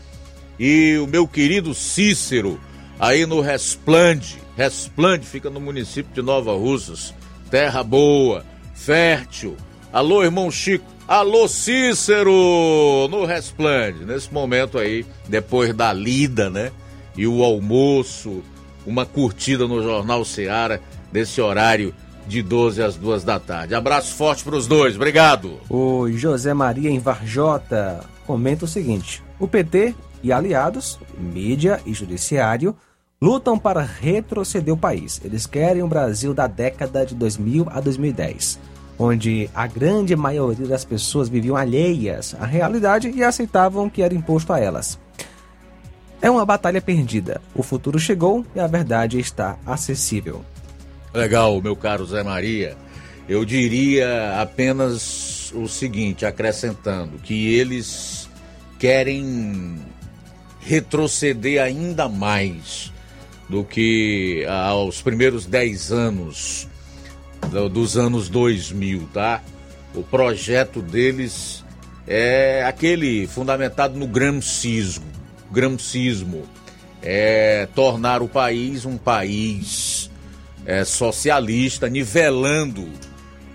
[SPEAKER 1] e o meu querido Cícero, aí no Resplande Resplande fica no município de Nova Russas. Terra boa, fértil. Alô, irmão Chico. Alô, Cícero, no Resplande. Nesse momento aí, depois da lida, né? E o almoço, uma curtida no Jornal Seara, desse horário de 12 às 2 da tarde. Abraço forte para os dois, obrigado.
[SPEAKER 2] O José Maria em Varjota comenta o seguinte: o PT e aliados, mídia e judiciário lutam para retroceder o país. Eles querem um Brasil da década de 2000 a 2010, onde a grande maioria das pessoas viviam alheias à realidade e aceitavam o que era imposto a elas. É uma batalha perdida. O futuro chegou e a verdade está acessível.
[SPEAKER 1] Legal, meu caro Zé Maria. Eu diria apenas o seguinte, acrescentando que eles querem retroceder ainda mais do que aos primeiros 10 anos dos anos 2000, tá? O projeto deles é aquele fundamentado no gramscismo, gramscismo é tornar o país um país é, socialista, nivelando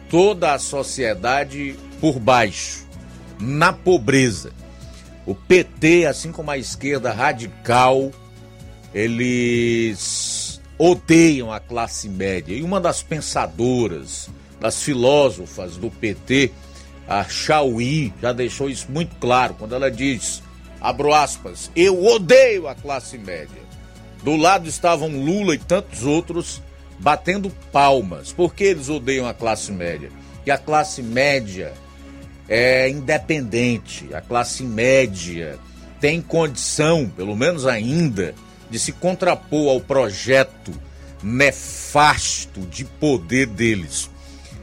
[SPEAKER 1] toda a sociedade por baixo, na pobreza. O PT, assim como a esquerda radical, eles odeiam a classe média. E uma das pensadoras, das filósofas do PT, a Chauí, já deixou isso muito claro quando ela diz, abro aspas, eu odeio a classe média. Do lado estavam Lula e tantos outros batendo palmas. Por que eles odeiam a classe média? Que a classe média é independente, a classe média tem condição, pelo menos ainda, de se contrapor ao projeto nefasto de poder deles.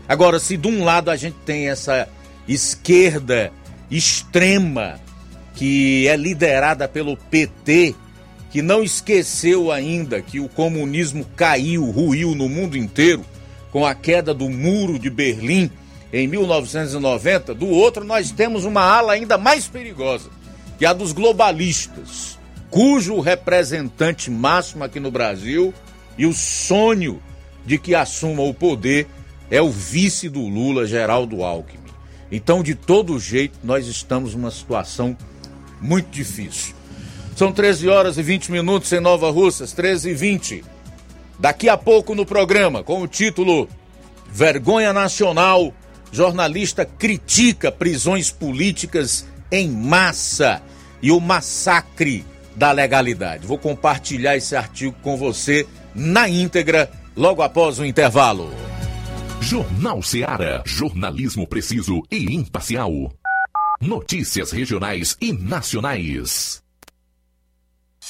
[SPEAKER 1] Agora, se de um lado a gente tem essa esquerda extrema que é liderada pelo PT, que não esqueceu ainda que o comunismo caiu, ruiu no mundo inteiro com a queda do Muro de Berlim em 1990, do outro nós temos uma ala ainda mais perigosa, que é a dos globalistas, cujo representante máximo aqui no Brasil e o sonho de que assuma o poder é o vice do Lula, Geraldo Alckmin. Então, de todo jeito, nós estamos numa situação muito difícil. São 13 horas e 20 minutos em Nova Russas, 13 e 20. Daqui a pouco no programa, com o título Vergonha Nacional, jornalista critica prisões políticas em massa e o massacre da legalidade. Vou compartilhar esse artigo com você na íntegra logo após o intervalo.
[SPEAKER 5] Jornal Seara. Jornalismo preciso e imparcial. Notícias regionais e nacionais.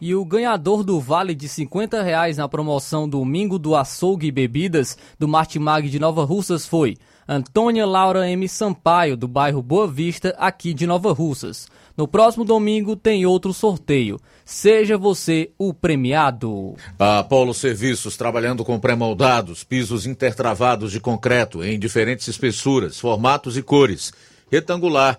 [SPEAKER 3] E o ganhador do vale de 50 reais na promoção Domingo do Açougue e Bebidas do Martimag de Nova Russas foi Antônia Laura M. Sampaio, do bairro Boa Vista, aqui de Nova Russas. No próximo domingo tem outro sorteio. Seja você o premiado.
[SPEAKER 1] A Apolo Serviços, trabalhando com pré-moldados, pisos intertravados de concreto em diferentes espessuras, formatos e cores. Retangular,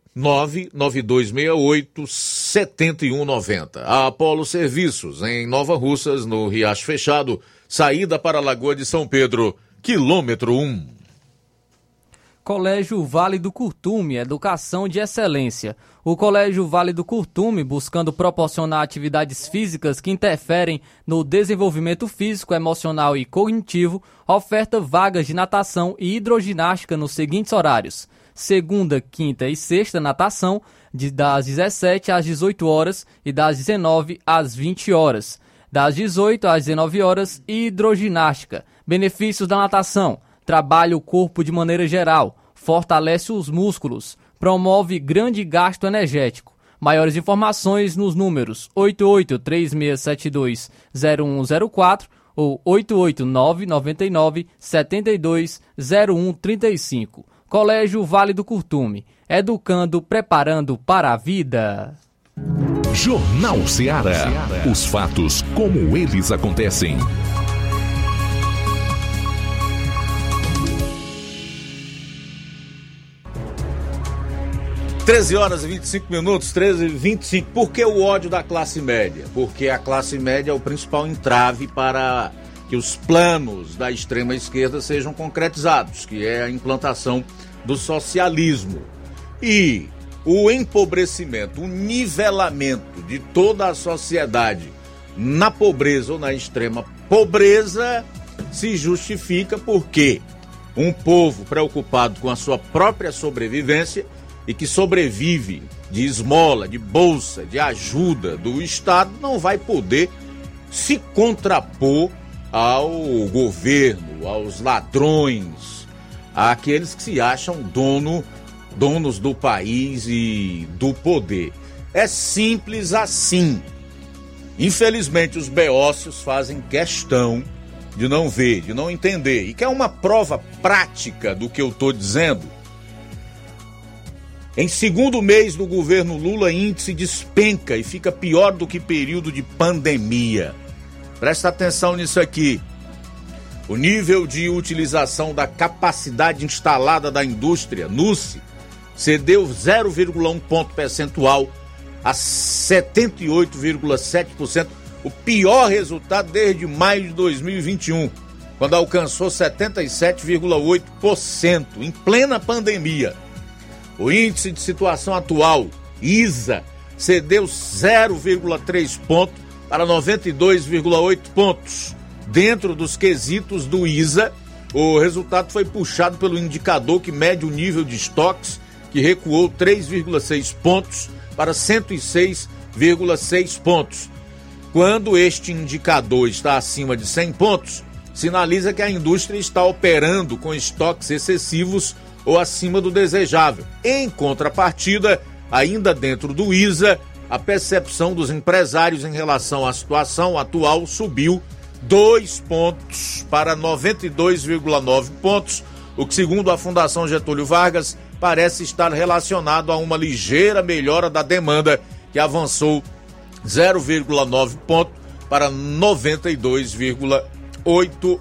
[SPEAKER 1] 99268 7190. A Apolo Serviços, em Nova Russas, no Riacho Fechado, saída para a Lagoa de São Pedro, quilômetro 1.
[SPEAKER 3] Colégio Vale do Curtume, Educação de Excelência. O Colégio Vale do Curtume, buscando proporcionar atividades físicas que interferem no desenvolvimento físico, emocional e cognitivo, oferta vagas de natação e hidroginástica nos seguintes horários: segunda, quinta e sexta natação, de, das 17 às 18 horas e das 19 às 20 horas. Das 18 às 19 horas, hidroginástica. Benefícios da natação: trabalha o corpo de maneira geral, fortalece os músculos, promove grande gasto energético. Maiores informações nos números 8836720104 ou 88999 720135. Colégio Vale do Curtume, educando, preparando para a vida.
[SPEAKER 8] Jornal Ceará. Os fatos como eles acontecem.
[SPEAKER 1] Treze horas e 25 minutos, 13 e 25. Por que o ódio da classe média? Porque a classe média é o principal entrave para que os planos da extrema esquerda sejam concretizados, que é a implantação do socialismo. E o empobrecimento, o nivelamento de toda a sociedade na pobreza ou na extrema pobreza se justifica porque um povo preocupado com a sua própria sobrevivência e que sobrevive de esmola, de bolsa, de ajuda do Estado, não vai poder se contrapor ao governo, aos ladrões, àqueles que se acham dono, donos do país e do poder. É simples assim. Infelizmente, os beócios fazem questão de não ver, de não entender. E que é uma prova prática do que eu estou dizendo. Em segundo mês do governo Lula, índice despenca e fica pior do que período de pandemia. Presta atenção nisso aqui. O nível de utilização da capacidade instalada da indústria, NUSE, cedeu 0,1 ponto percentual a 78,7%, o pior resultado desde maio de 2021, quando alcançou 77,8% em plena pandemia. O índice de situação atual, ISA, cedeu 0,3 ponto para 92,8 pontos. Dentro dos quesitos do ISA, o resultado foi puxado pelo indicador que mede o nível de estoques, que recuou 3,6 pontos para 106,6 pontos. Quando este indicador está acima de 100 pontos, sinaliza que a indústria está operando com estoques excessivos ou acima do desejável. Em contrapartida, ainda dentro do ISA, a percepção dos empresários em relação à situação atual subiu 2 pontos para 92,9 pontos, o que, segundo a Fundação Getúlio Vargas, parece estar relacionado a uma ligeira melhora da demanda, que avançou 0,9 ponto para 92,8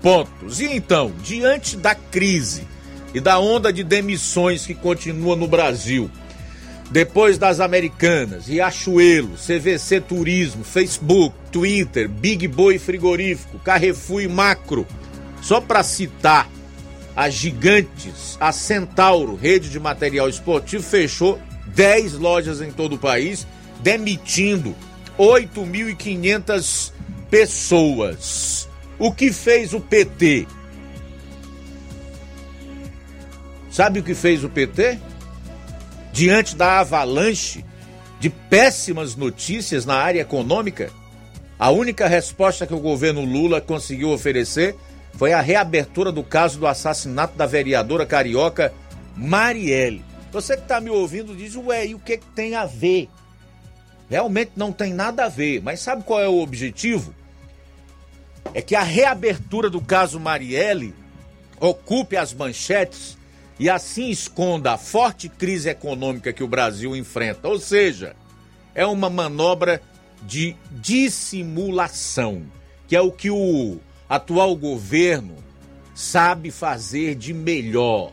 [SPEAKER 1] pontos. E então, diante da crise e da onda de demissões que continua no Brasil, depois das Americanas, Riachuelo, CVC Turismo, Facebook, Twitter, Big Boy Frigorífico, Carrefour e Macro, só para citar a Gigantes, a Centauro, rede de material esportivo, fechou 10 lojas em todo o país, demitindo 8.500 pessoas. O que fez o PT? Sabe o que fez o PT? Diante da avalanche de péssimas notícias na área econômica, a única resposta que o governo Lula conseguiu oferecer foi a reabertura do caso do assassinato da vereadora carioca Marielle. Você que está me ouvindo diz, ué, e o que, que tem a ver? Realmente não tem nada a ver, mas sabe qual é o objetivo? É que a reabertura do caso Marielle ocupe as manchetes e assim esconda a forte crise econômica que o Brasil enfrenta. Ou seja, é uma manobra de dissimulação, que é o que o atual governo sabe fazer de melhor,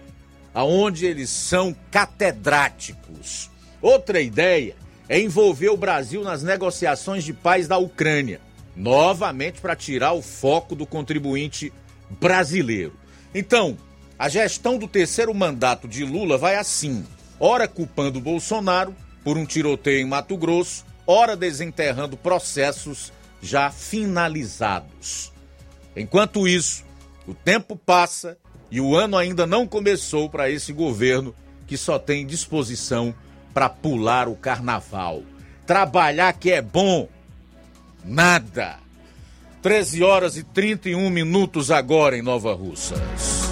[SPEAKER 1] aonde eles são catedráticos. Outra ideia é envolver o Brasil nas negociações de paz da Ucrânia, novamente para tirar o foco do contribuinte brasileiro. Então, a gestão do terceiro mandato de Lula vai assim: ora culpando Bolsonaro por um tiroteio em Mato Grosso, ora desenterrando processos já finalizados. Enquanto isso, o tempo passa e o ano ainda não começou para esse governo que só tem disposição para pular o carnaval. Trabalhar que é bom, nada. 13 horas e 31 minutos agora em Nova Russas.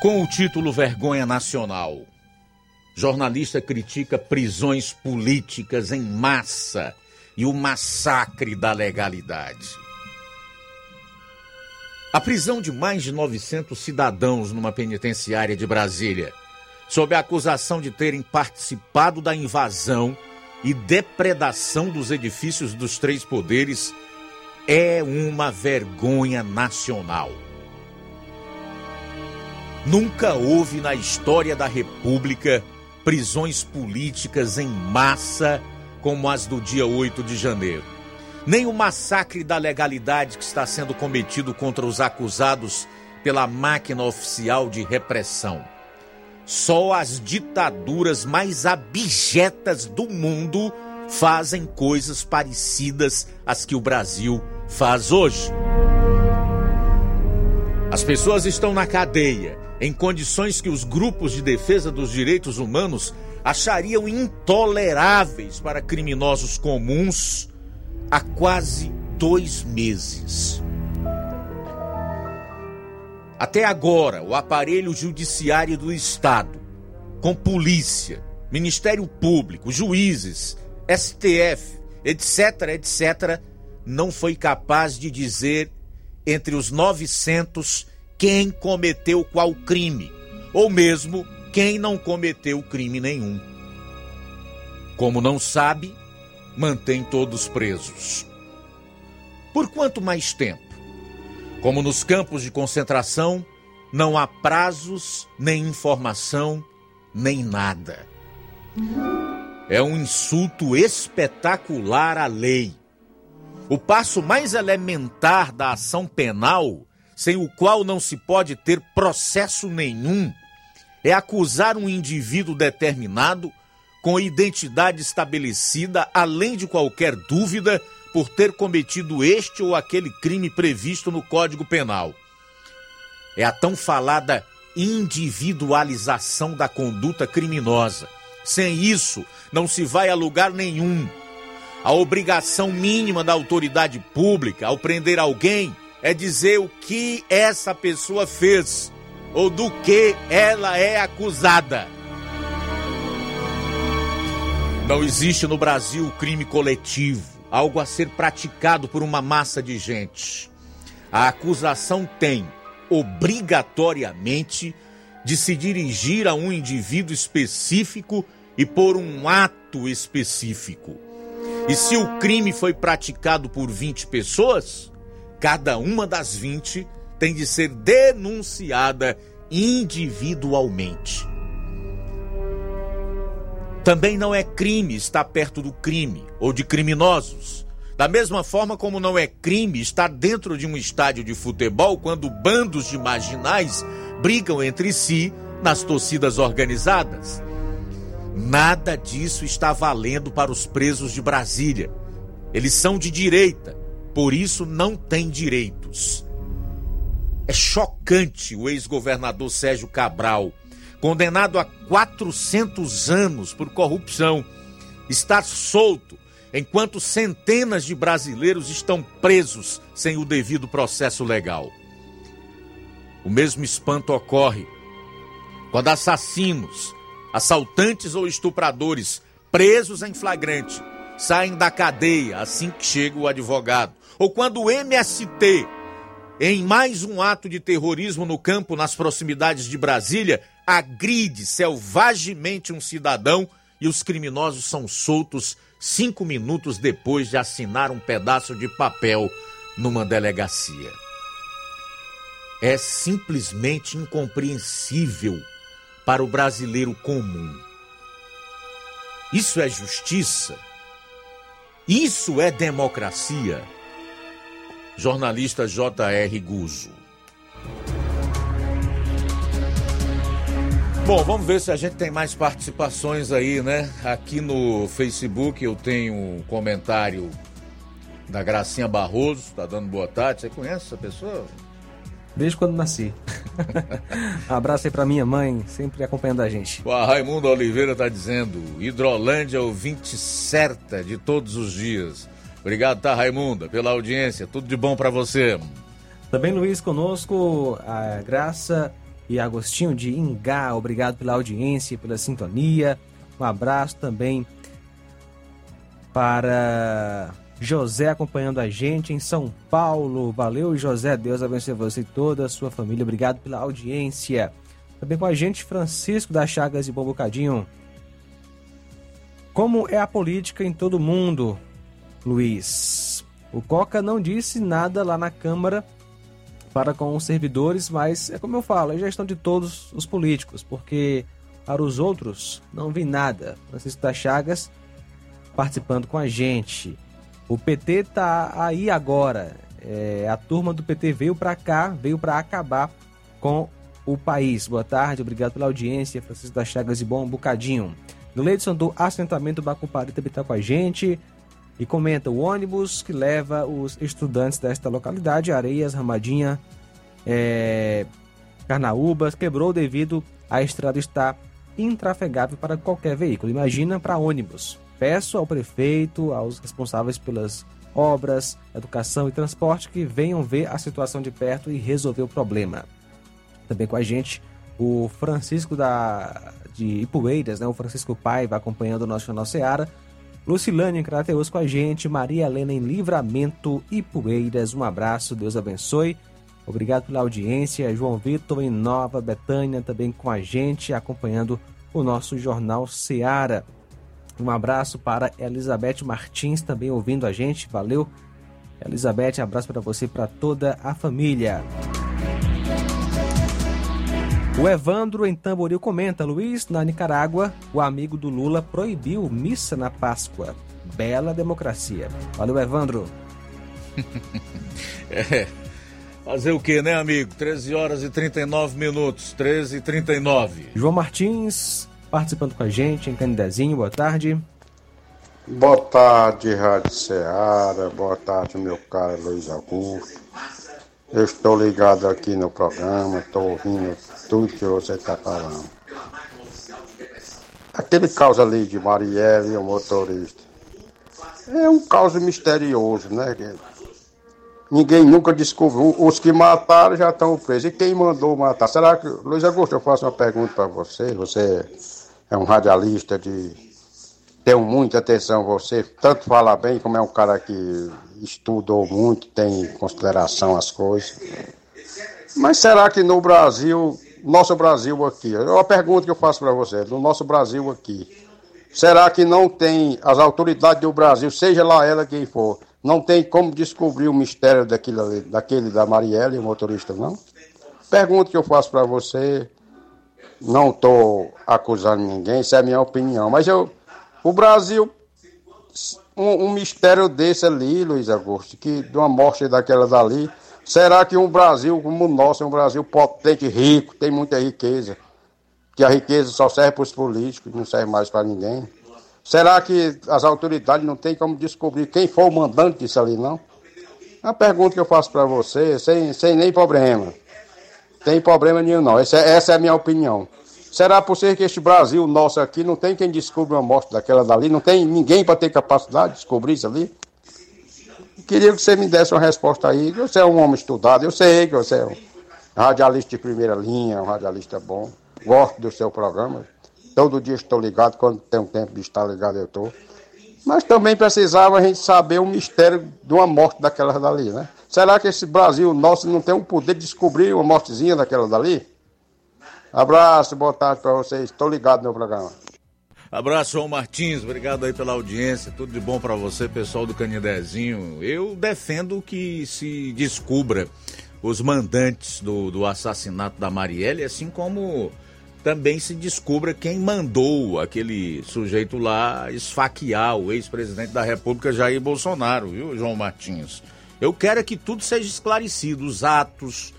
[SPEAKER 1] Com o título Vergonha Nacional. Jornalista critica prisões políticas em massa e o massacre da legalidade. A prisão de mais de 900 cidadãos numa penitenciária de Brasília, sob a acusação de terem participado da invasão e depredação dos edifícios dos três poderes, é uma vergonha nacional. Nunca houve na história da República prisões políticas em massa como as do dia 8 de janeiro. Nem o massacre da legalidade que está sendo cometido contra os acusados pela máquina oficial de repressão. Só as ditaduras mais abjetas do mundo fazem coisas parecidas às que o Brasil faz hoje. As pessoas estão na cadeia em condições que os grupos de defesa dos direitos humanos achariam intoleráveis para criminosos comuns há quase dois meses. Até agora, o aparelho judiciário do Estado, com polícia, Ministério Público, juízes, STF, etc., etc., não foi capaz de dizer entre os 900 quem cometeu qual crime, ou mesmo quem não cometeu crime nenhum. Como não sabe, mantém todos presos. Por quanto mais tempo? Como nos campos de concentração, não há prazos, nem informação, nem nada. É um insulto espetacular à lei. O passo mais elementar da ação penal, sem o qual não se pode ter processo nenhum, é acusar um indivíduo determinado com identidade estabelecida, além de qualquer dúvida, por ter cometido este ou aquele crime previsto no Código Penal. É a tão falada individualização da conduta criminosa. Sem isso, não se vai a lugar nenhum. A obrigação mínima da autoridade pública ao prender alguém é dizer o que essa pessoa fez ou do que ela é acusada. Não existe no Brasil crime coletivo, algo a ser praticado por uma massa de gente. A acusação tem, obrigatoriamente, de se dirigir a um indivíduo específico e por um ato específico. E se o crime foi praticado por 20 pessoas, cada uma das 20 tem de ser denunciada individualmente. Também não é crime estar perto do crime ou de criminosos. Da mesma forma como não é crime estar dentro de um estádio de futebol quando bandos de marginais brigam entre si nas torcidas organizadas. Nada disso está valendo para os presos de Brasília. Eles são de direita, por isso não têm direitos. É chocante o ex-governador Sérgio Cabral, condenado a 400 anos por corrupção, estar solto enquanto centenas de brasileiros estão presos sem o devido processo legal. O mesmo espanto ocorre quando assassinos, assaltantes ou estupradores presos em flagrante saem da cadeia assim que chega o advogado, ou quando o MST em mais um ato de terrorismo no campo nas proximidades de Brasília, agride selvagemente um cidadão e os criminosos são soltos cinco minutos depois de assinar um pedaço de papel numa delegacia. É simplesmente incompreensível para o brasileiro comum. Isso é justiça? Isso é democracia? Jornalista J.R. Guzzo. Bom, vamos ver se a gente tem mais participações aí, né? Aqui no Facebook eu tenho um comentário da Gracinha Barroso, tá dando boa tarde. Você conhece essa pessoa?
[SPEAKER 2] Desde quando nasci. <laughs> abraço aí pra minha mãe, sempre acompanhando a gente.
[SPEAKER 1] O Raimundo Oliveira tá dizendo: Hidrolândia ouvinte certa de todos os dias. Obrigado, tá, Raimunda, pela audiência. Tudo de bom para você.
[SPEAKER 2] Também, Luiz, conosco, a Graça e Agostinho de Ingá. Obrigado pela audiência, pela sintonia. Um abraço também para José acompanhando a gente em São Paulo. Valeu, José. Deus abençoe você e toda a sua família. Obrigado pela audiência. Também com a gente, Francisco das Chagas e Bom Bocadinho. Como é a política em todo mundo? Luiz. O Coca não disse nada lá na Câmara para com os servidores, mas é como eu falo, é gestão de todos os políticos, porque para os outros não vi nada. Francisco das Chagas participando com a gente. O PT tá aí agora. É, a turma do PT veio para cá, veio para acabar com o país. Boa tarde, obrigado pela audiência. Francisco das Chagas e bom bocadinho. Gleidson do assentamento Bacupari também está com a gente e comenta o ônibus que leva os estudantes desta localidade, Areias, Ramadinha, é, Carnaúbas, quebrou devido à estrada estar intrafegável para qualquer veículo. Imagina para ônibus. Peço ao prefeito, aos responsáveis pelas obras, educação e transporte que venham ver a situação de perto e resolver o problema. Também com a gente o Francisco da, de Ipueiras, né? o Francisco Paiva acompanhando o nosso Jornal Seara. Lucilane em Crateus com a gente, Maria Helena em Livramento Ipueiras. Um abraço, Deus abençoe. Obrigado pela audiência. João Vitor em Nova Betânia também com a gente, acompanhando o nosso Jornal Seara. Um abraço para Elizabeth Martins também ouvindo a gente. Valeu, Elizabeth. Abraço para você e para toda a família. O Evandro em Tamboril comenta: Luiz, na Nicarágua, o amigo do Lula proibiu missa na Páscoa. Bela democracia. Valeu, Evandro. <laughs>
[SPEAKER 1] é. Fazer o que, né, amigo? 13 horas e 39 minutos. 13 e 39.
[SPEAKER 2] João Martins participando com a gente em Canidezinho. Boa tarde.
[SPEAKER 22] Boa tarde, Rádio Ceará. Boa tarde, meu caro Luiz Augusto. Eu estou ligado aqui no programa, estou ouvindo tudo que você está falando. Aquele caso ali de Marielle, o motorista, é um caso misterioso, né? Ninguém nunca descobriu. Os que mataram já estão presos. E quem mandou matar? Será que. Luiz Augusto, eu faço uma pergunta para você. Você é um radialista de. Tenho muita atenção você, tanto fala bem como é um cara que estudou muito, tem consideração as coisas. Mas será que no Brasil, nosso Brasil aqui, é uma pergunta que eu faço para você, no nosso Brasil aqui, será que não tem as autoridades do Brasil, seja lá ela quem for, não tem como descobrir o mistério daquele, daquele da Marielle, o motorista, não? Pergunta que eu faço para você, não estou acusando ninguém, isso é a minha opinião, mas eu, o Brasil um, um, mistério desse ali, Luiz Augusto, que de uma morte daquela dali. Será que um Brasil como o nosso um Brasil potente, rico, tem muita riqueza, que a riqueza só serve para os políticos, não serve mais para ninguém? Será que as autoridades não têm como descobrir quem foi o mandante disso ali, não? É uma pergunta que eu faço para você, sem, sem nem problema. Tem problema nenhum, não. Essa, é, essa é a minha opinião. Será por ser que este Brasil nosso aqui não tem quem descubra uma morte daquela dali? Não tem ninguém para ter capacidade de descobrir isso ali? Queria que você me desse uma resposta aí. Você é um homem estudado, eu sei que você é um radialista de primeira linha, um radialista bom. Gosto do seu programa. Todo dia estou ligado, quando tem um tempo de estar ligado eu estou. Mas também precisava a gente saber o mistério de uma morte daquela dali, né? Será que esse Brasil nosso não tem o poder de descobrir uma mortezinha daquela dali? Abraço, boa tarde para vocês. Estou ligado no programa.
[SPEAKER 1] Abraço, João Martins. Obrigado aí pela audiência. Tudo de bom para você, pessoal do Canidezinho. Eu defendo que se descubra os mandantes do, do assassinato da Marielle, assim como também se descubra quem mandou aquele sujeito lá esfaquear o ex-presidente da República, Jair Bolsonaro, viu, João Martins? Eu quero é que tudo seja esclarecido, os atos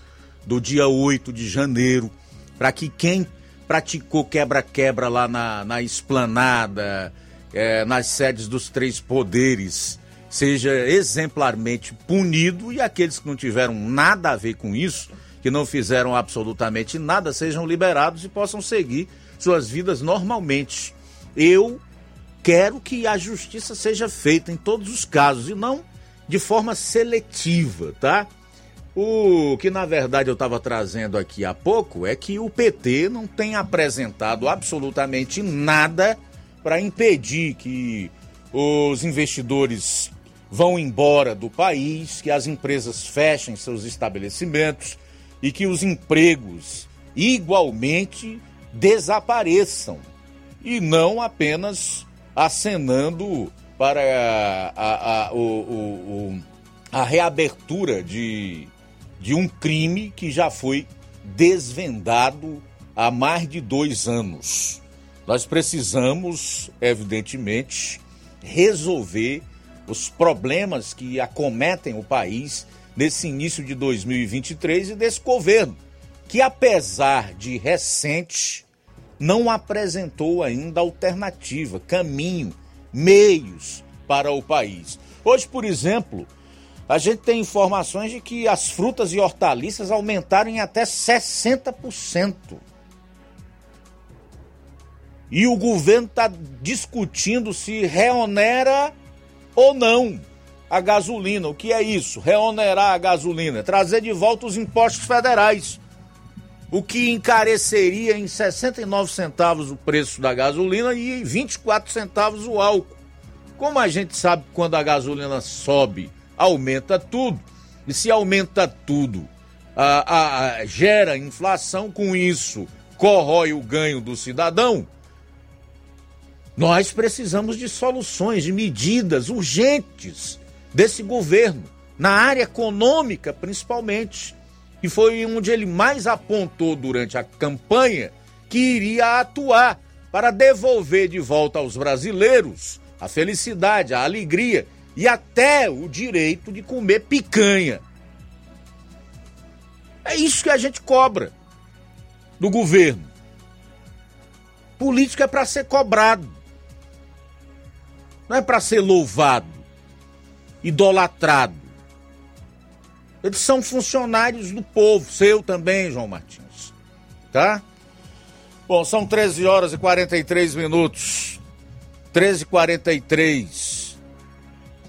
[SPEAKER 1] do dia 8 de janeiro, para que quem praticou quebra-quebra lá na, na esplanada, é, nas sedes dos três poderes, seja exemplarmente punido e aqueles que não tiveram nada a ver com isso, que não fizeram absolutamente nada, sejam liberados e possam seguir suas vidas normalmente. Eu quero que a justiça seja feita em todos os casos e não de forma seletiva, tá? O que na verdade eu estava trazendo aqui há pouco é que o PT não tem apresentado absolutamente nada para impedir que os investidores vão embora do país, que as empresas fechem seus estabelecimentos e que os empregos igualmente desapareçam. E não apenas acenando para a, a, a, o, o, a reabertura de, de um crime que já foi desvendado há mais de dois anos. Nós precisamos, evidentemente, resolver os problemas que acometem o país nesse início de 2023 e desse governo, que apesar de recente, não apresentou ainda alternativa, caminho, meios para o país. Hoje, por exemplo, a gente tem informações de que as frutas e hortaliças aumentaram em até 60%. E o governo está discutindo se reonera ou não a gasolina. O que é isso? Reonerar a gasolina, trazer de volta os impostos federais. O que encareceria em 69 centavos o preço da gasolina e 24 centavos o álcool. Como a gente sabe quando a gasolina sobe, aumenta tudo. E se aumenta tudo, a, a, gera inflação, com isso corrói o ganho do cidadão. Nós precisamos de soluções, de medidas urgentes desse governo, na área econômica principalmente. E foi onde ele mais apontou durante a campanha que iria atuar para devolver de volta aos brasileiros a felicidade, a alegria e até o direito de comer picanha. É isso que a gente cobra do governo. Política é para ser cobrado, não é para ser louvado, idolatrado. Eles são funcionários do povo, seu também, João Martins. Tá? Bom, são 13 horas e 43 minutos. 13 e 43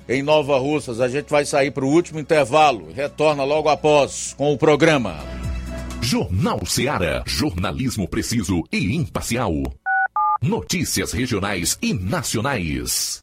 [SPEAKER 1] em Nova Russas. A gente vai sair para o último intervalo retorna logo após com o programa.
[SPEAKER 4] Jornal Seara. Jornalismo preciso e imparcial. Notícias regionais e nacionais.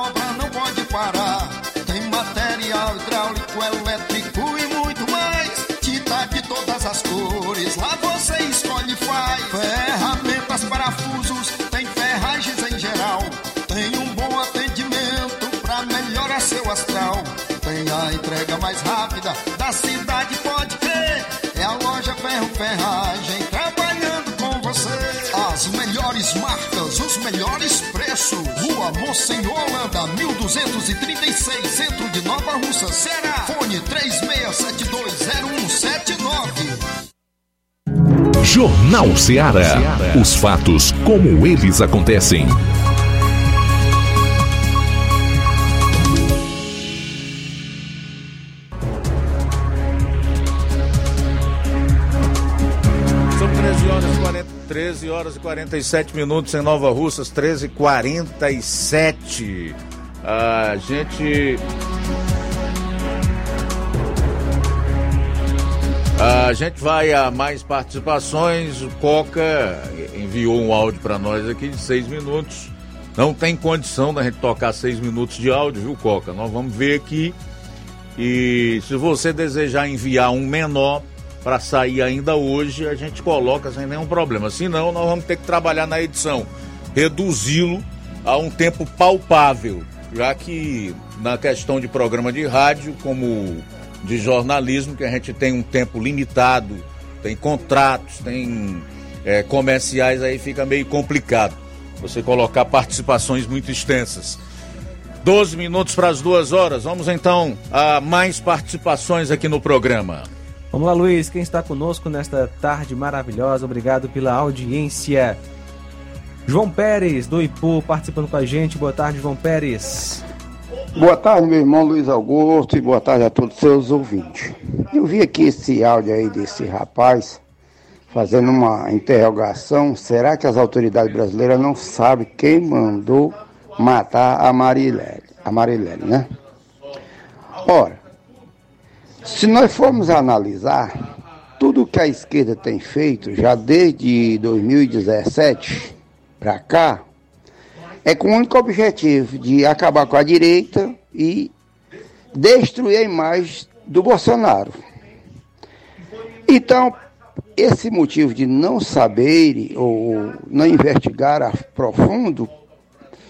[SPEAKER 16] Melhores preços. Rua Monsenhor Holanda, 1236, centro de Nova Russa, Ceará. Fone 36720179.
[SPEAKER 23] Jornal Ceará. Os fatos como eles acontecem.
[SPEAKER 1] Horas e 47 minutos em Nova Russas, 13 e 47. A gente. A gente vai a mais participações. O Coca enviou um áudio para nós aqui de seis minutos. Não tem condição da gente tocar seis minutos de áudio, viu, Coca? Nós vamos ver aqui. E se você desejar enviar um menor para sair ainda hoje, a gente coloca sem nenhum problema. Senão, nós vamos ter que trabalhar na edição, reduzi-lo a um tempo palpável, já que na questão de programa de rádio, como de jornalismo, que a gente tem um tempo limitado, tem contratos, tem é, comerciais, aí fica meio complicado você colocar participações muito extensas. 12 minutos para as duas horas. Vamos então a mais participações aqui no programa.
[SPEAKER 2] Vamos lá, Luiz. Quem está conosco nesta tarde maravilhosa? Obrigado pela audiência. João Pérez, do Ipu, participando com a gente. Boa tarde, João Pérez.
[SPEAKER 24] Boa tarde, meu irmão Luiz Augusto, e boa tarde a todos os seus ouvintes. Eu vi aqui esse áudio aí desse rapaz fazendo uma interrogação. Será que as autoridades brasileiras não sabem quem mandou matar a Marilene? A Marilene, né? Ora, se nós formos analisar tudo que a esquerda tem feito já desde 2017 para cá, é com o único objetivo de acabar com a direita e destruir a imagem do Bolsonaro. Então, esse motivo de não saber ou não investigar a profundo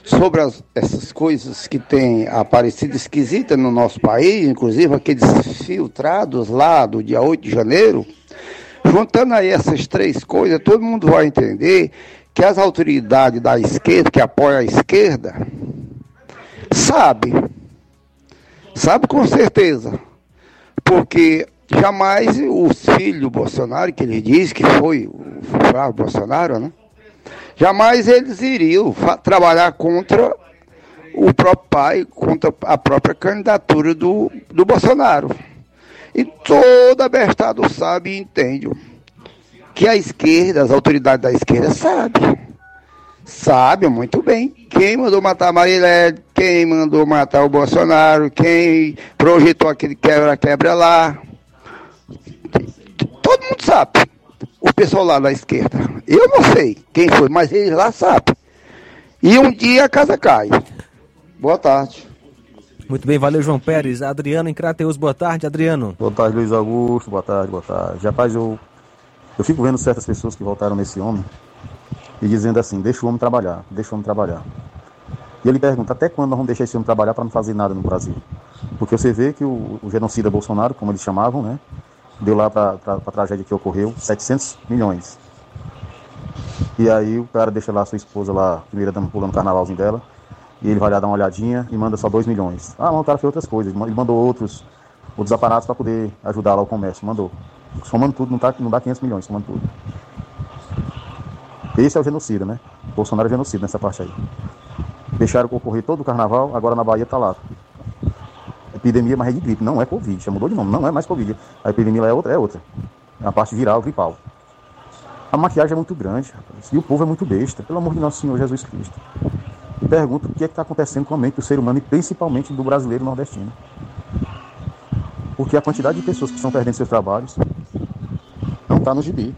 [SPEAKER 24] sobre as, essas coisas que têm aparecido esquisitas no nosso país, inclusive aqueles filtrados lá do dia 8 de janeiro, juntando aí essas três coisas, todo mundo vai entender que as autoridades da esquerda, que apoiam a esquerda, sabe, sabe com certeza, porque jamais os filhos Bolsonaro, que ele diz que foi o Flávio Bolsonaro, né? Jamais eles iriam trabalhar contra o próprio pai, contra a própria candidatura do, do Bolsonaro. E toda bestado sabe e entende que a esquerda, as autoridades da esquerda sabem. Sabem muito bem quem mandou matar a Marilene, quem mandou matar o Bolsonaro, quem projetou aquele quebra-quebra lá. Todo mundo sabe. O pessoal lá da esquerda. Eu não sei quem foi, mas eles lá sabem. E um dia a casa cai. Boa tarde.
[SPEAKER 2] Muito bem, valeu João Pérez. Adriano em Crateus, boa tarde, Adriano.
[SPEAKER 25] Boa tarde, Luiz Augusto. Boa tarde, boa tarde. Rapaz, eu, eu fico vendo certas pessoas que votaram nesse homem e dizendo assim: deixa o homem trabalhar, deixa o homem trabalhar. E ele pergunta: até quando nós vamos deixar esse homem trabalhar para não fazer nada no Brasil? Porque você vê que o, o genocida Bolsonaro, como eles chamavam, né, deu lá para a tragédia que ocorreu 700 milhões. E aí o cara deixa lá a sua esposa lá, primeira dama pulando o carnavalzinho dela, e ele vai lá dar uma olhadinha e manda só 2 milhões. Ah, não, o cara fez outras coisas, ele mandou outros, outros aparatos para poder ajudar lá o comércio, mandou. Somando tudo, não, tá, não dá 500 milhões, somando tudo. Esse é o genocida, né? Bolsonaro é genocida nessa parte aí. Deixaram ocorrer todo o carnaval, agora na Bahia tá lá. Epidemia, é de gripe, não é Covid, já mudou de nome, não é mais Covid. A epidemia é outra, é outra. É a parte viral, gripal. A maquiagem é muito grande, rapaz, e o povo é muito besta, pelo amor de nosso Senhor Jesus Cristo. Pergunto o que é que está acontecendo com a mente do ser humano e principalmente do brasileiro nordestino. Porque a quantidade de pessoas que estão perdendo seus trabalhos não está no gibi.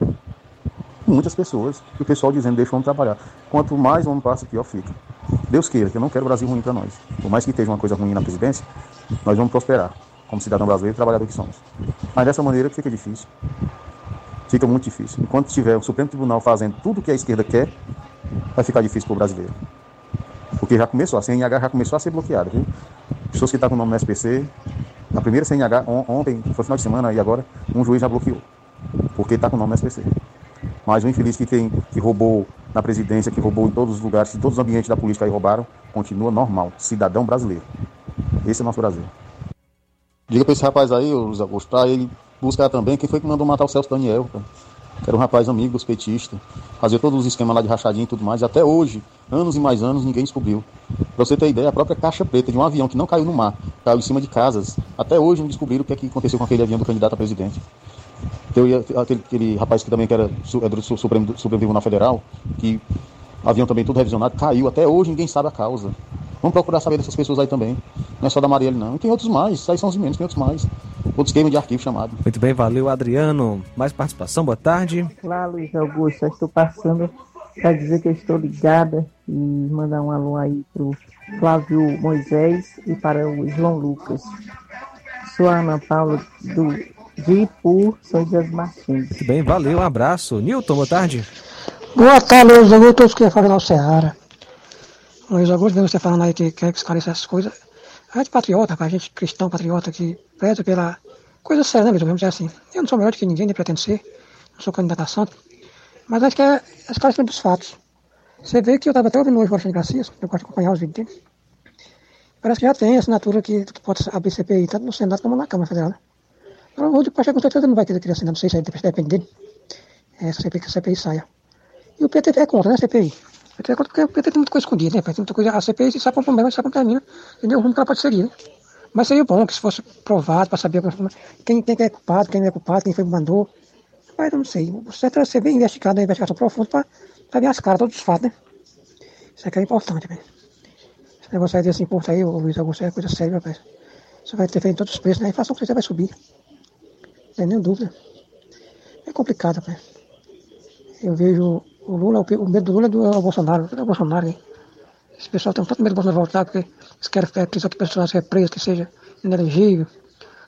[SPEAKER 25] Muitas pessoas, e o pessoal dizendo, deixa o homem trabalhar. Quanto mais o homem passa, pior fica. Deus queira, que eu não quero o Brasil ruim para nós. Por mais que esteja uma coisa ruim na presidência, nós vamos prosperar, como cidadão brasileiro e trabalhador que somos. Mas dessa maneira fica difícil. Fica muito difícil. Enquanto tiver o Supremo Tribunal fazendo tudo o que a esquerda quer, vai ficar difícil para o brasileiro. Porque já começou, a CNH já começou a ser bloqueada, viu? Pessoas que estão com o nome no SPC, a primeira CNH, on, ontem, foi final de semana e agora, um juiz já bloqueou. Porque está com o nome no SPC. Mas o infeliz que, tem, que roubou na presidência, que roubou em todos os lugares, em todos os ambientes da política aí roubaram, continua normal, cidadão brasileiro. Esse é o nosso Brasil. Diga para esse rapaz aí, o Luiz Augusto, para ele buscar também quem foi que mandou matar o Celso Daniel, cara. que era um rapaz amigo dos petistas, fazia todos os esquemas lá de rachadinho e tudo mais, e até hoje, anos e mais anos, ninguém descobriu. Pra você ter ideia, a própria caixa preta de um avião que não caiu no mar, caiu em cima de casas, até hoje não descobriram o que, é que aconteceu com aquele avião do candidato a presidente. Então, aquele, aquele rapaz que também que era, é do Supremo, Supremo Tribunal Federal, que avião também tudo revisionado, caiu, até hoje ninguém sabe a causa. Vamos procurar saber dessas pessoas aí também. Não é só da Marielle, não. E tem outros mais, aí são os menos, tem outros mais. Outros games de arquivo chamado.
[SPEAKER 2] Muito bem, valeu, Adriano. Mais participação, boa tarde.
[SPEAKER 26] Olá, Luiz Augusto. Eu estou passando para dizer que eu estou ligada e mandar um alô aí pro Flávio Moisés e para o João Lucas. Sou a Ana Paula do de Ipu, São José Martins.
[SPEAKER 2] Muito bem, valeu, um abraço. Nilton, boa tarde.
[SPEAKER 27] Boa tarde, Luiz Augusto, todos que falam no Ceará. Luiz Augusto, vendo você falando aí que quer que esclareça essas coisas. A gente patriota, a gente cristão patriota que preza pela coisa séria, né, Luiz? Vamos dizer assim. Eu não sou melhor do que ninguém, nem pretendo ser. Não sou candidato a santo. Mas a gente quer esclarecer dos fatos. Você vê que eu estava até ouvindo hoje o Alexandre Garcia, eu gosto de acompanhar os vídeos dele. Parece que já tem assinatura que, que pode abrir CPI, tanto no Senado como na Câmara Federal. Né? O Pacheco com certeza não vai querer assinar, não sei se depende dele. Essa CPI, que a CPI saia. E o PT é contra, né, CPI? O PT é contra porque o PT tem muita coisa escondida, né? Tem muita coisa, a CPI sabe como problema, sabe como termina, entendeu? O rumo que ela pode seguir, né? Mas seria bom que se fosse provado para saber quem, quem é culpado, quem não é culpado, quem foi que mandou. Mas não sei. O certo é ser bem investigado, uma investigação profunda para ver as caras, todos os fatos, né? Isso aqui é importante, velho. Esse negócio aí desse imposto aí, o Luiz Augusto, é coisa séria, rapaz. Você vai ter feito todos os preços, né? A inflação com vai subir. Não tem nenhuma dúvida. É complicado, rapaz. Eu vejo o Lula, o medo do Lula é do é Bolsonaro, é o Bolsonaro, hein? Esse pessoal tem tanto medo do Bolsonaro voltar, porque eles querem que isso aqui pessoal seja preso, que seja inelegível.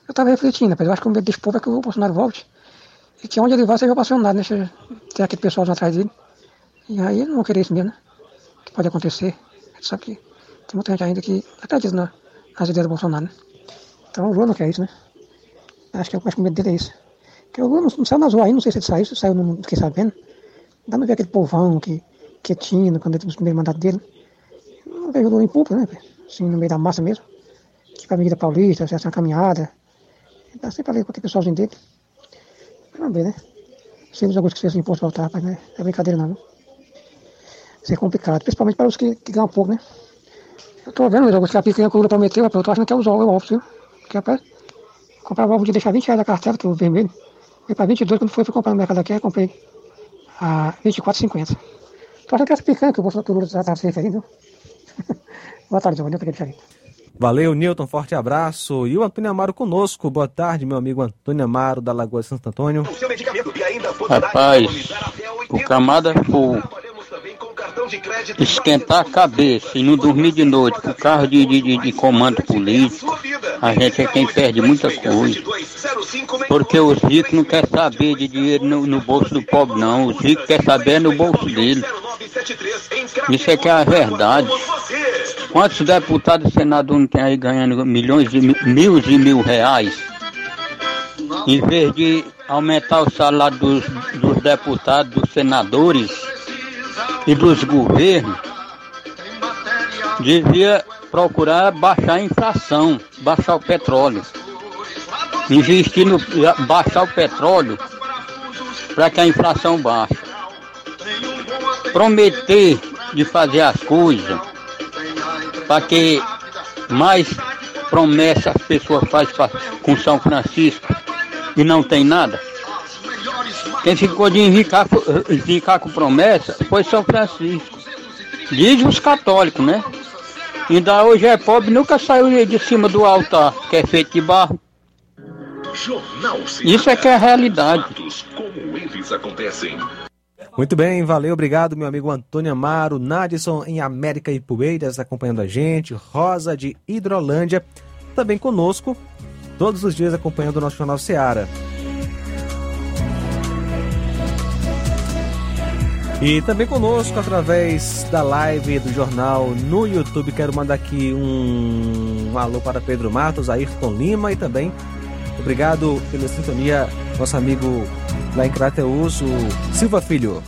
[SPEAKER 27] Eu estava refletindo, rapaz, eu acho que o medo desse povo é que o Bolsonaro volte. E que onde ele vai seja apaixonado, né? Tem aquele pessoal atrás dele. E aí não vão querer isso mesmo, né? Que pode acontecer. A gente sabe que tem muita gente ainda que acredita na, nas ideias do Bolsonaro, né? Então o Lula não quer isso, né? Acho que, que o medo dele é isso. O Lula não, não saiu nas ruas aí, não sei se ele saiu, se saiu, não fiquei sabendo. Dá pra ver aquele povão que, que tinha quando ele teve o primeiro mandato dele. Não vejo o em público, né? Assim, no meio da massa mesmo. Tipo a Avenida Paulista, assim, uma caminhada. Dá sempre ali com aquele pessoalzinho dele. Vamos ver, né? Se os alguns que o imposto voltar, rapaz, né? É brincadeira não, viu? Isso é complicado, principalmente para os que, que ganham pouco, né? Eu tô vendo, alguns que a picanha que o prometeu, eu tô achando que é os ovos, viu? Porque, rapaz, comprava ovo de deixar 20 reais da cartela, que é o vermelho. Foi para 22, quando foi, fui comprar no mercado aqui, comprei a 24,50. Tô achando que essa picanha que o Bolsonaro está se referindo. <laughs> Boa tarde, Giovanni, eu diferente.
[SPEAKER 2] Valeu, Newton, forte abraço. E o Antônio Amaro conosco. Boa tarde, meu amigo Antônio Amaro, da Lagoa de Santo Antônio.
[SPEAKER 28] Rapaz, o camada for esquentar a cabeça e não dormir de noite por causa de, de, de comando político, a gente é quem perde muita coisa. Porque os ricos não querem saber de dinheiro no, no bolso do pobre, não. Os ricos querem saber no bolso dele. Isso é que é a verdade. Quantos deputados e senadores não tem aí ganhando milhões de mil e mil reais? Em vez de aumentar o salário dos, dos deputados, dos senadores e dos governos, devia procurar baixar a inflação, baixar o petróleo. Investir no baixar o petróleo para que a inflação baixe. Prometer de fazer as coisas para que mais promessas as pessoas fazem com São Francisco e não tem nada. Quem ficou de enricar com promessa foi São Francisco. Diz os católicos, né? Ainda hoje é pobre, nunca saiu de cima do altar, que é feito de barro. Isso é que é a realidade.
[SPEAKER 23] Como eles acontecem.
[SPEAKER 2] Muito bem, valeu, obrigado, meu amigo Antônio Amaro, Nadson em América e Poeiras acompanhando a gente, Rosa de Hidrolândia, também conosco, todos os dias acompanhando o nosso Jornal Seara. E também conosco através da live do jornal no YouTube. Quero mandar aqui um, um alô para Pedro Matos, Ayrton Lima e também obrigado pela sintonia, nosso amigo lá em Crateus, o Silva Filho.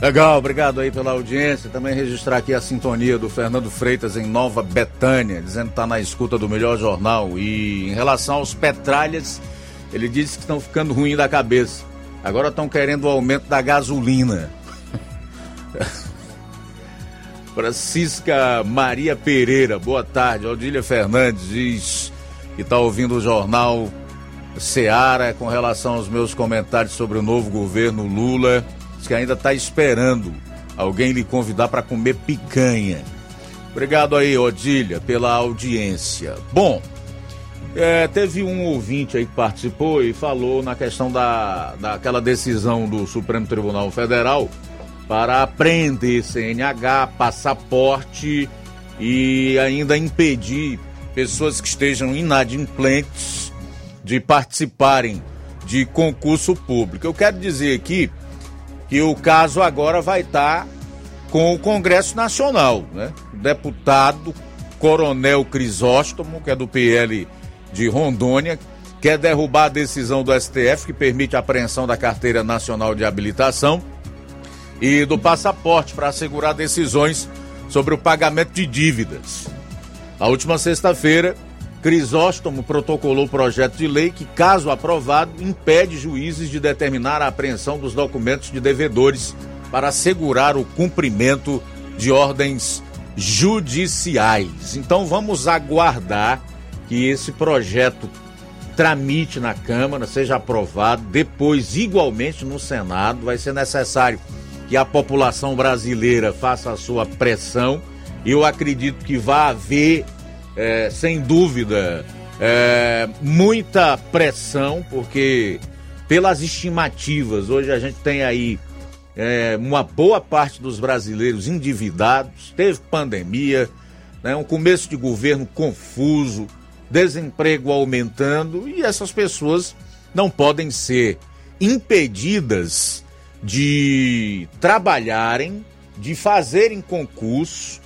[SPEAKER 1] Legal, obrigado aí pela audiência. Também registrar aqui a sintonia do Fernando Freitas em Nova Betânia, dizendo que está na escuta do melhor jornal. E em relação aos petralhas, ele disse que estão ficando ruim da cabeça. Agora estão querendo o aumento da gasolina. <laughs> Francisca Maria Pereira, boa tarde. Odília Fernandes diz que está ouvindo o jornal Seara com relação aos meus comentários sobre o novo governo Lula. Diz que ainda está esperando alguém lhe convidar para comer picanha. Obrigado aí, Odília, pela audiência. Bom, é, teve um ouvinte aí que participou e falou na questão da, daquela decisão do Supremo Tribunal Federal para apreender CNH, passaporte e ainda impedir pessoas que estejam inadimplentes de participarem de concurso público. Eu quero dizer aqui que o caso agora vai estar com o Congresso Nacional, né? O deputado Coronel Crisóstomo, que é do PL de Rondônia, quer derrubar a decisão do STF que permite a apreensão da carteira nacional de habilitação e do passaporte para assegurar decisões sobre o pagamento de dívidas. Na última sexta-feira, Crisóstomo protocolou projeto de lei que, caso aprovado, impede juízes de determinar a apreensão dos documentos de devedores para assegurar o cumprimento de ordens judiciais. Então vamos aguardar que esse projeto tramite na Câmara, seja aprovado, depois igualmente no Senado, vai ser necessário que a população brasileira faça a sua pressão. Eu acredito que vai haver, é, sem dúvida, é, muita pressão, porque pelas estimativas, hoje a gente tem aí é, uma boa parte dos brasileiros endividados, teve pandemia, né, um começo de governo confuso, desemprego aumentando e essas pessoas não podem ser impedidas de trabalharem, de fazerem concurso,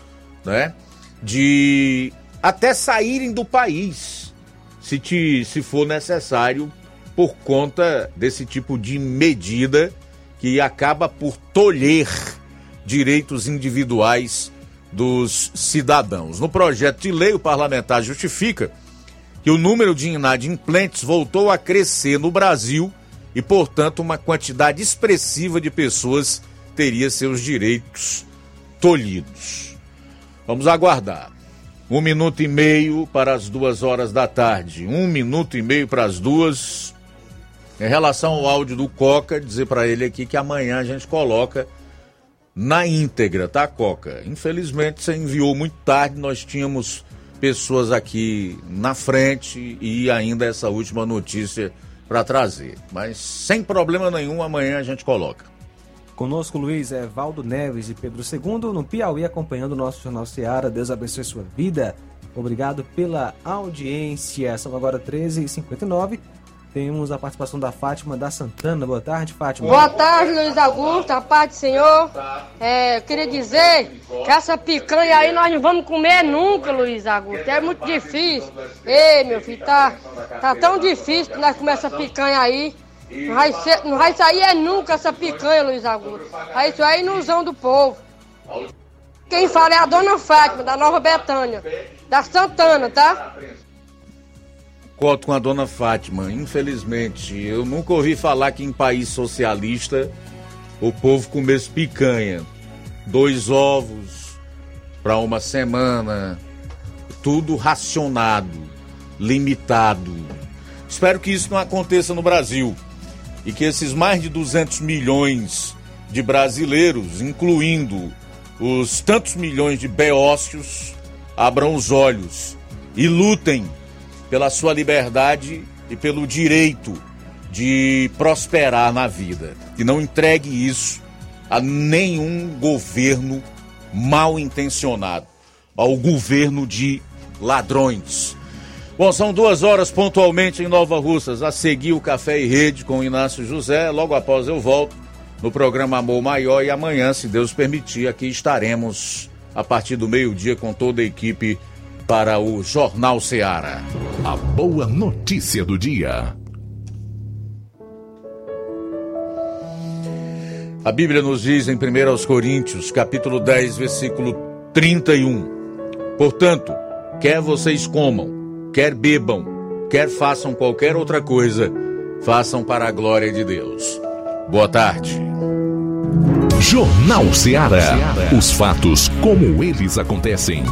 [SPEAKER 1] né? De até saírem do país, se, te, se for necessário, por conta desse tipo de medida que acaba por tolher direitos individuais dos cidadãos. No projeto de lei, o parlamentar justifica que o número de inadimplentes voltou a crescer no Brasil e, portanto, uma quantidade expressiva de pessoas teria seus direitos tolhidos. Vamos aguardar. Um minuto e meio para as duas horas da tarde. Um minuto e meio para as duas. Em relação ao áudio do Coca, dizer para ele aqui que amanhã a gente coloca na íntegra, tá, Coca? Infelizmente você enviou muito tarde, nós tínhamos pessoas aqui na frente e ainda essa última notícia para trazer. Mas sem problema nenhum, amanhã a gente coloca.
[SPEAKER 2] Conosco Luiz Evaldo Neves e Pedro II no Piauí, acompanhando o nosso Jornal Seara. Deus abençoe sua vida. Obrigado pela audiência. São agora 13h59. Temos a participação da Fátima da Santana. Boa tarde, Fátima.
[SPEAKER 29] Boa tarde, Luiz Augusto. A paz do Senhor. É, eu queria dizer que essa picanha aí nós não vamos comer nunca, Luiz Augusto. É muito difícil. Ei, meu filho, tá, tá tão difícil que nós comer essa picanha aí. Não vai, ser, não vai sair é nunca essa picanha, Luiz Augusto. Aí isso é ilusão do povo. Quem fala é a dona Fátima, da Nova Betânia, da Santana, tá?
[SPEAKER 1] Coto com a dona Fátima. Infelizmente, eu nunca ouvi falar que em país socialista o povo comesse picanha. Dois ovos para uma semana. Tudo racionado, limitado. Espero que isso não aconteça no Brasil e que esses mais de 200 milhões de brasileiros, incluindo os tantos milhões de beócios, abram os olhos e lutem pela sua liberdade e pelo direito de prosperar na vida. E não entregue isso a nenhum governo mal intencionado, ao governo de ladrões. Bom, são duas horas pontualmente em Nova Russas. A seguir o Café e Rede com Inácio José. Logo após eu volto no programa Amor Maior e amanhã, se Deus permitir, aqui estaremos a partir do meio-dia com toda a equipe para o Jornal Ceará.
[SPEAKER 23] A boa notícia do dia.
[SPEAKER 1] A Bíblia nos diz em 1 Coríntios, capítulo 10, versículo 31. Portanto, quer vocês comam, quer bebam, quer façam qualquer outra coisa, façam para a glória de Deus. Boa tarde.
[SPEAKER 4] Jornal Ceará. Os fatos como eles acontecem.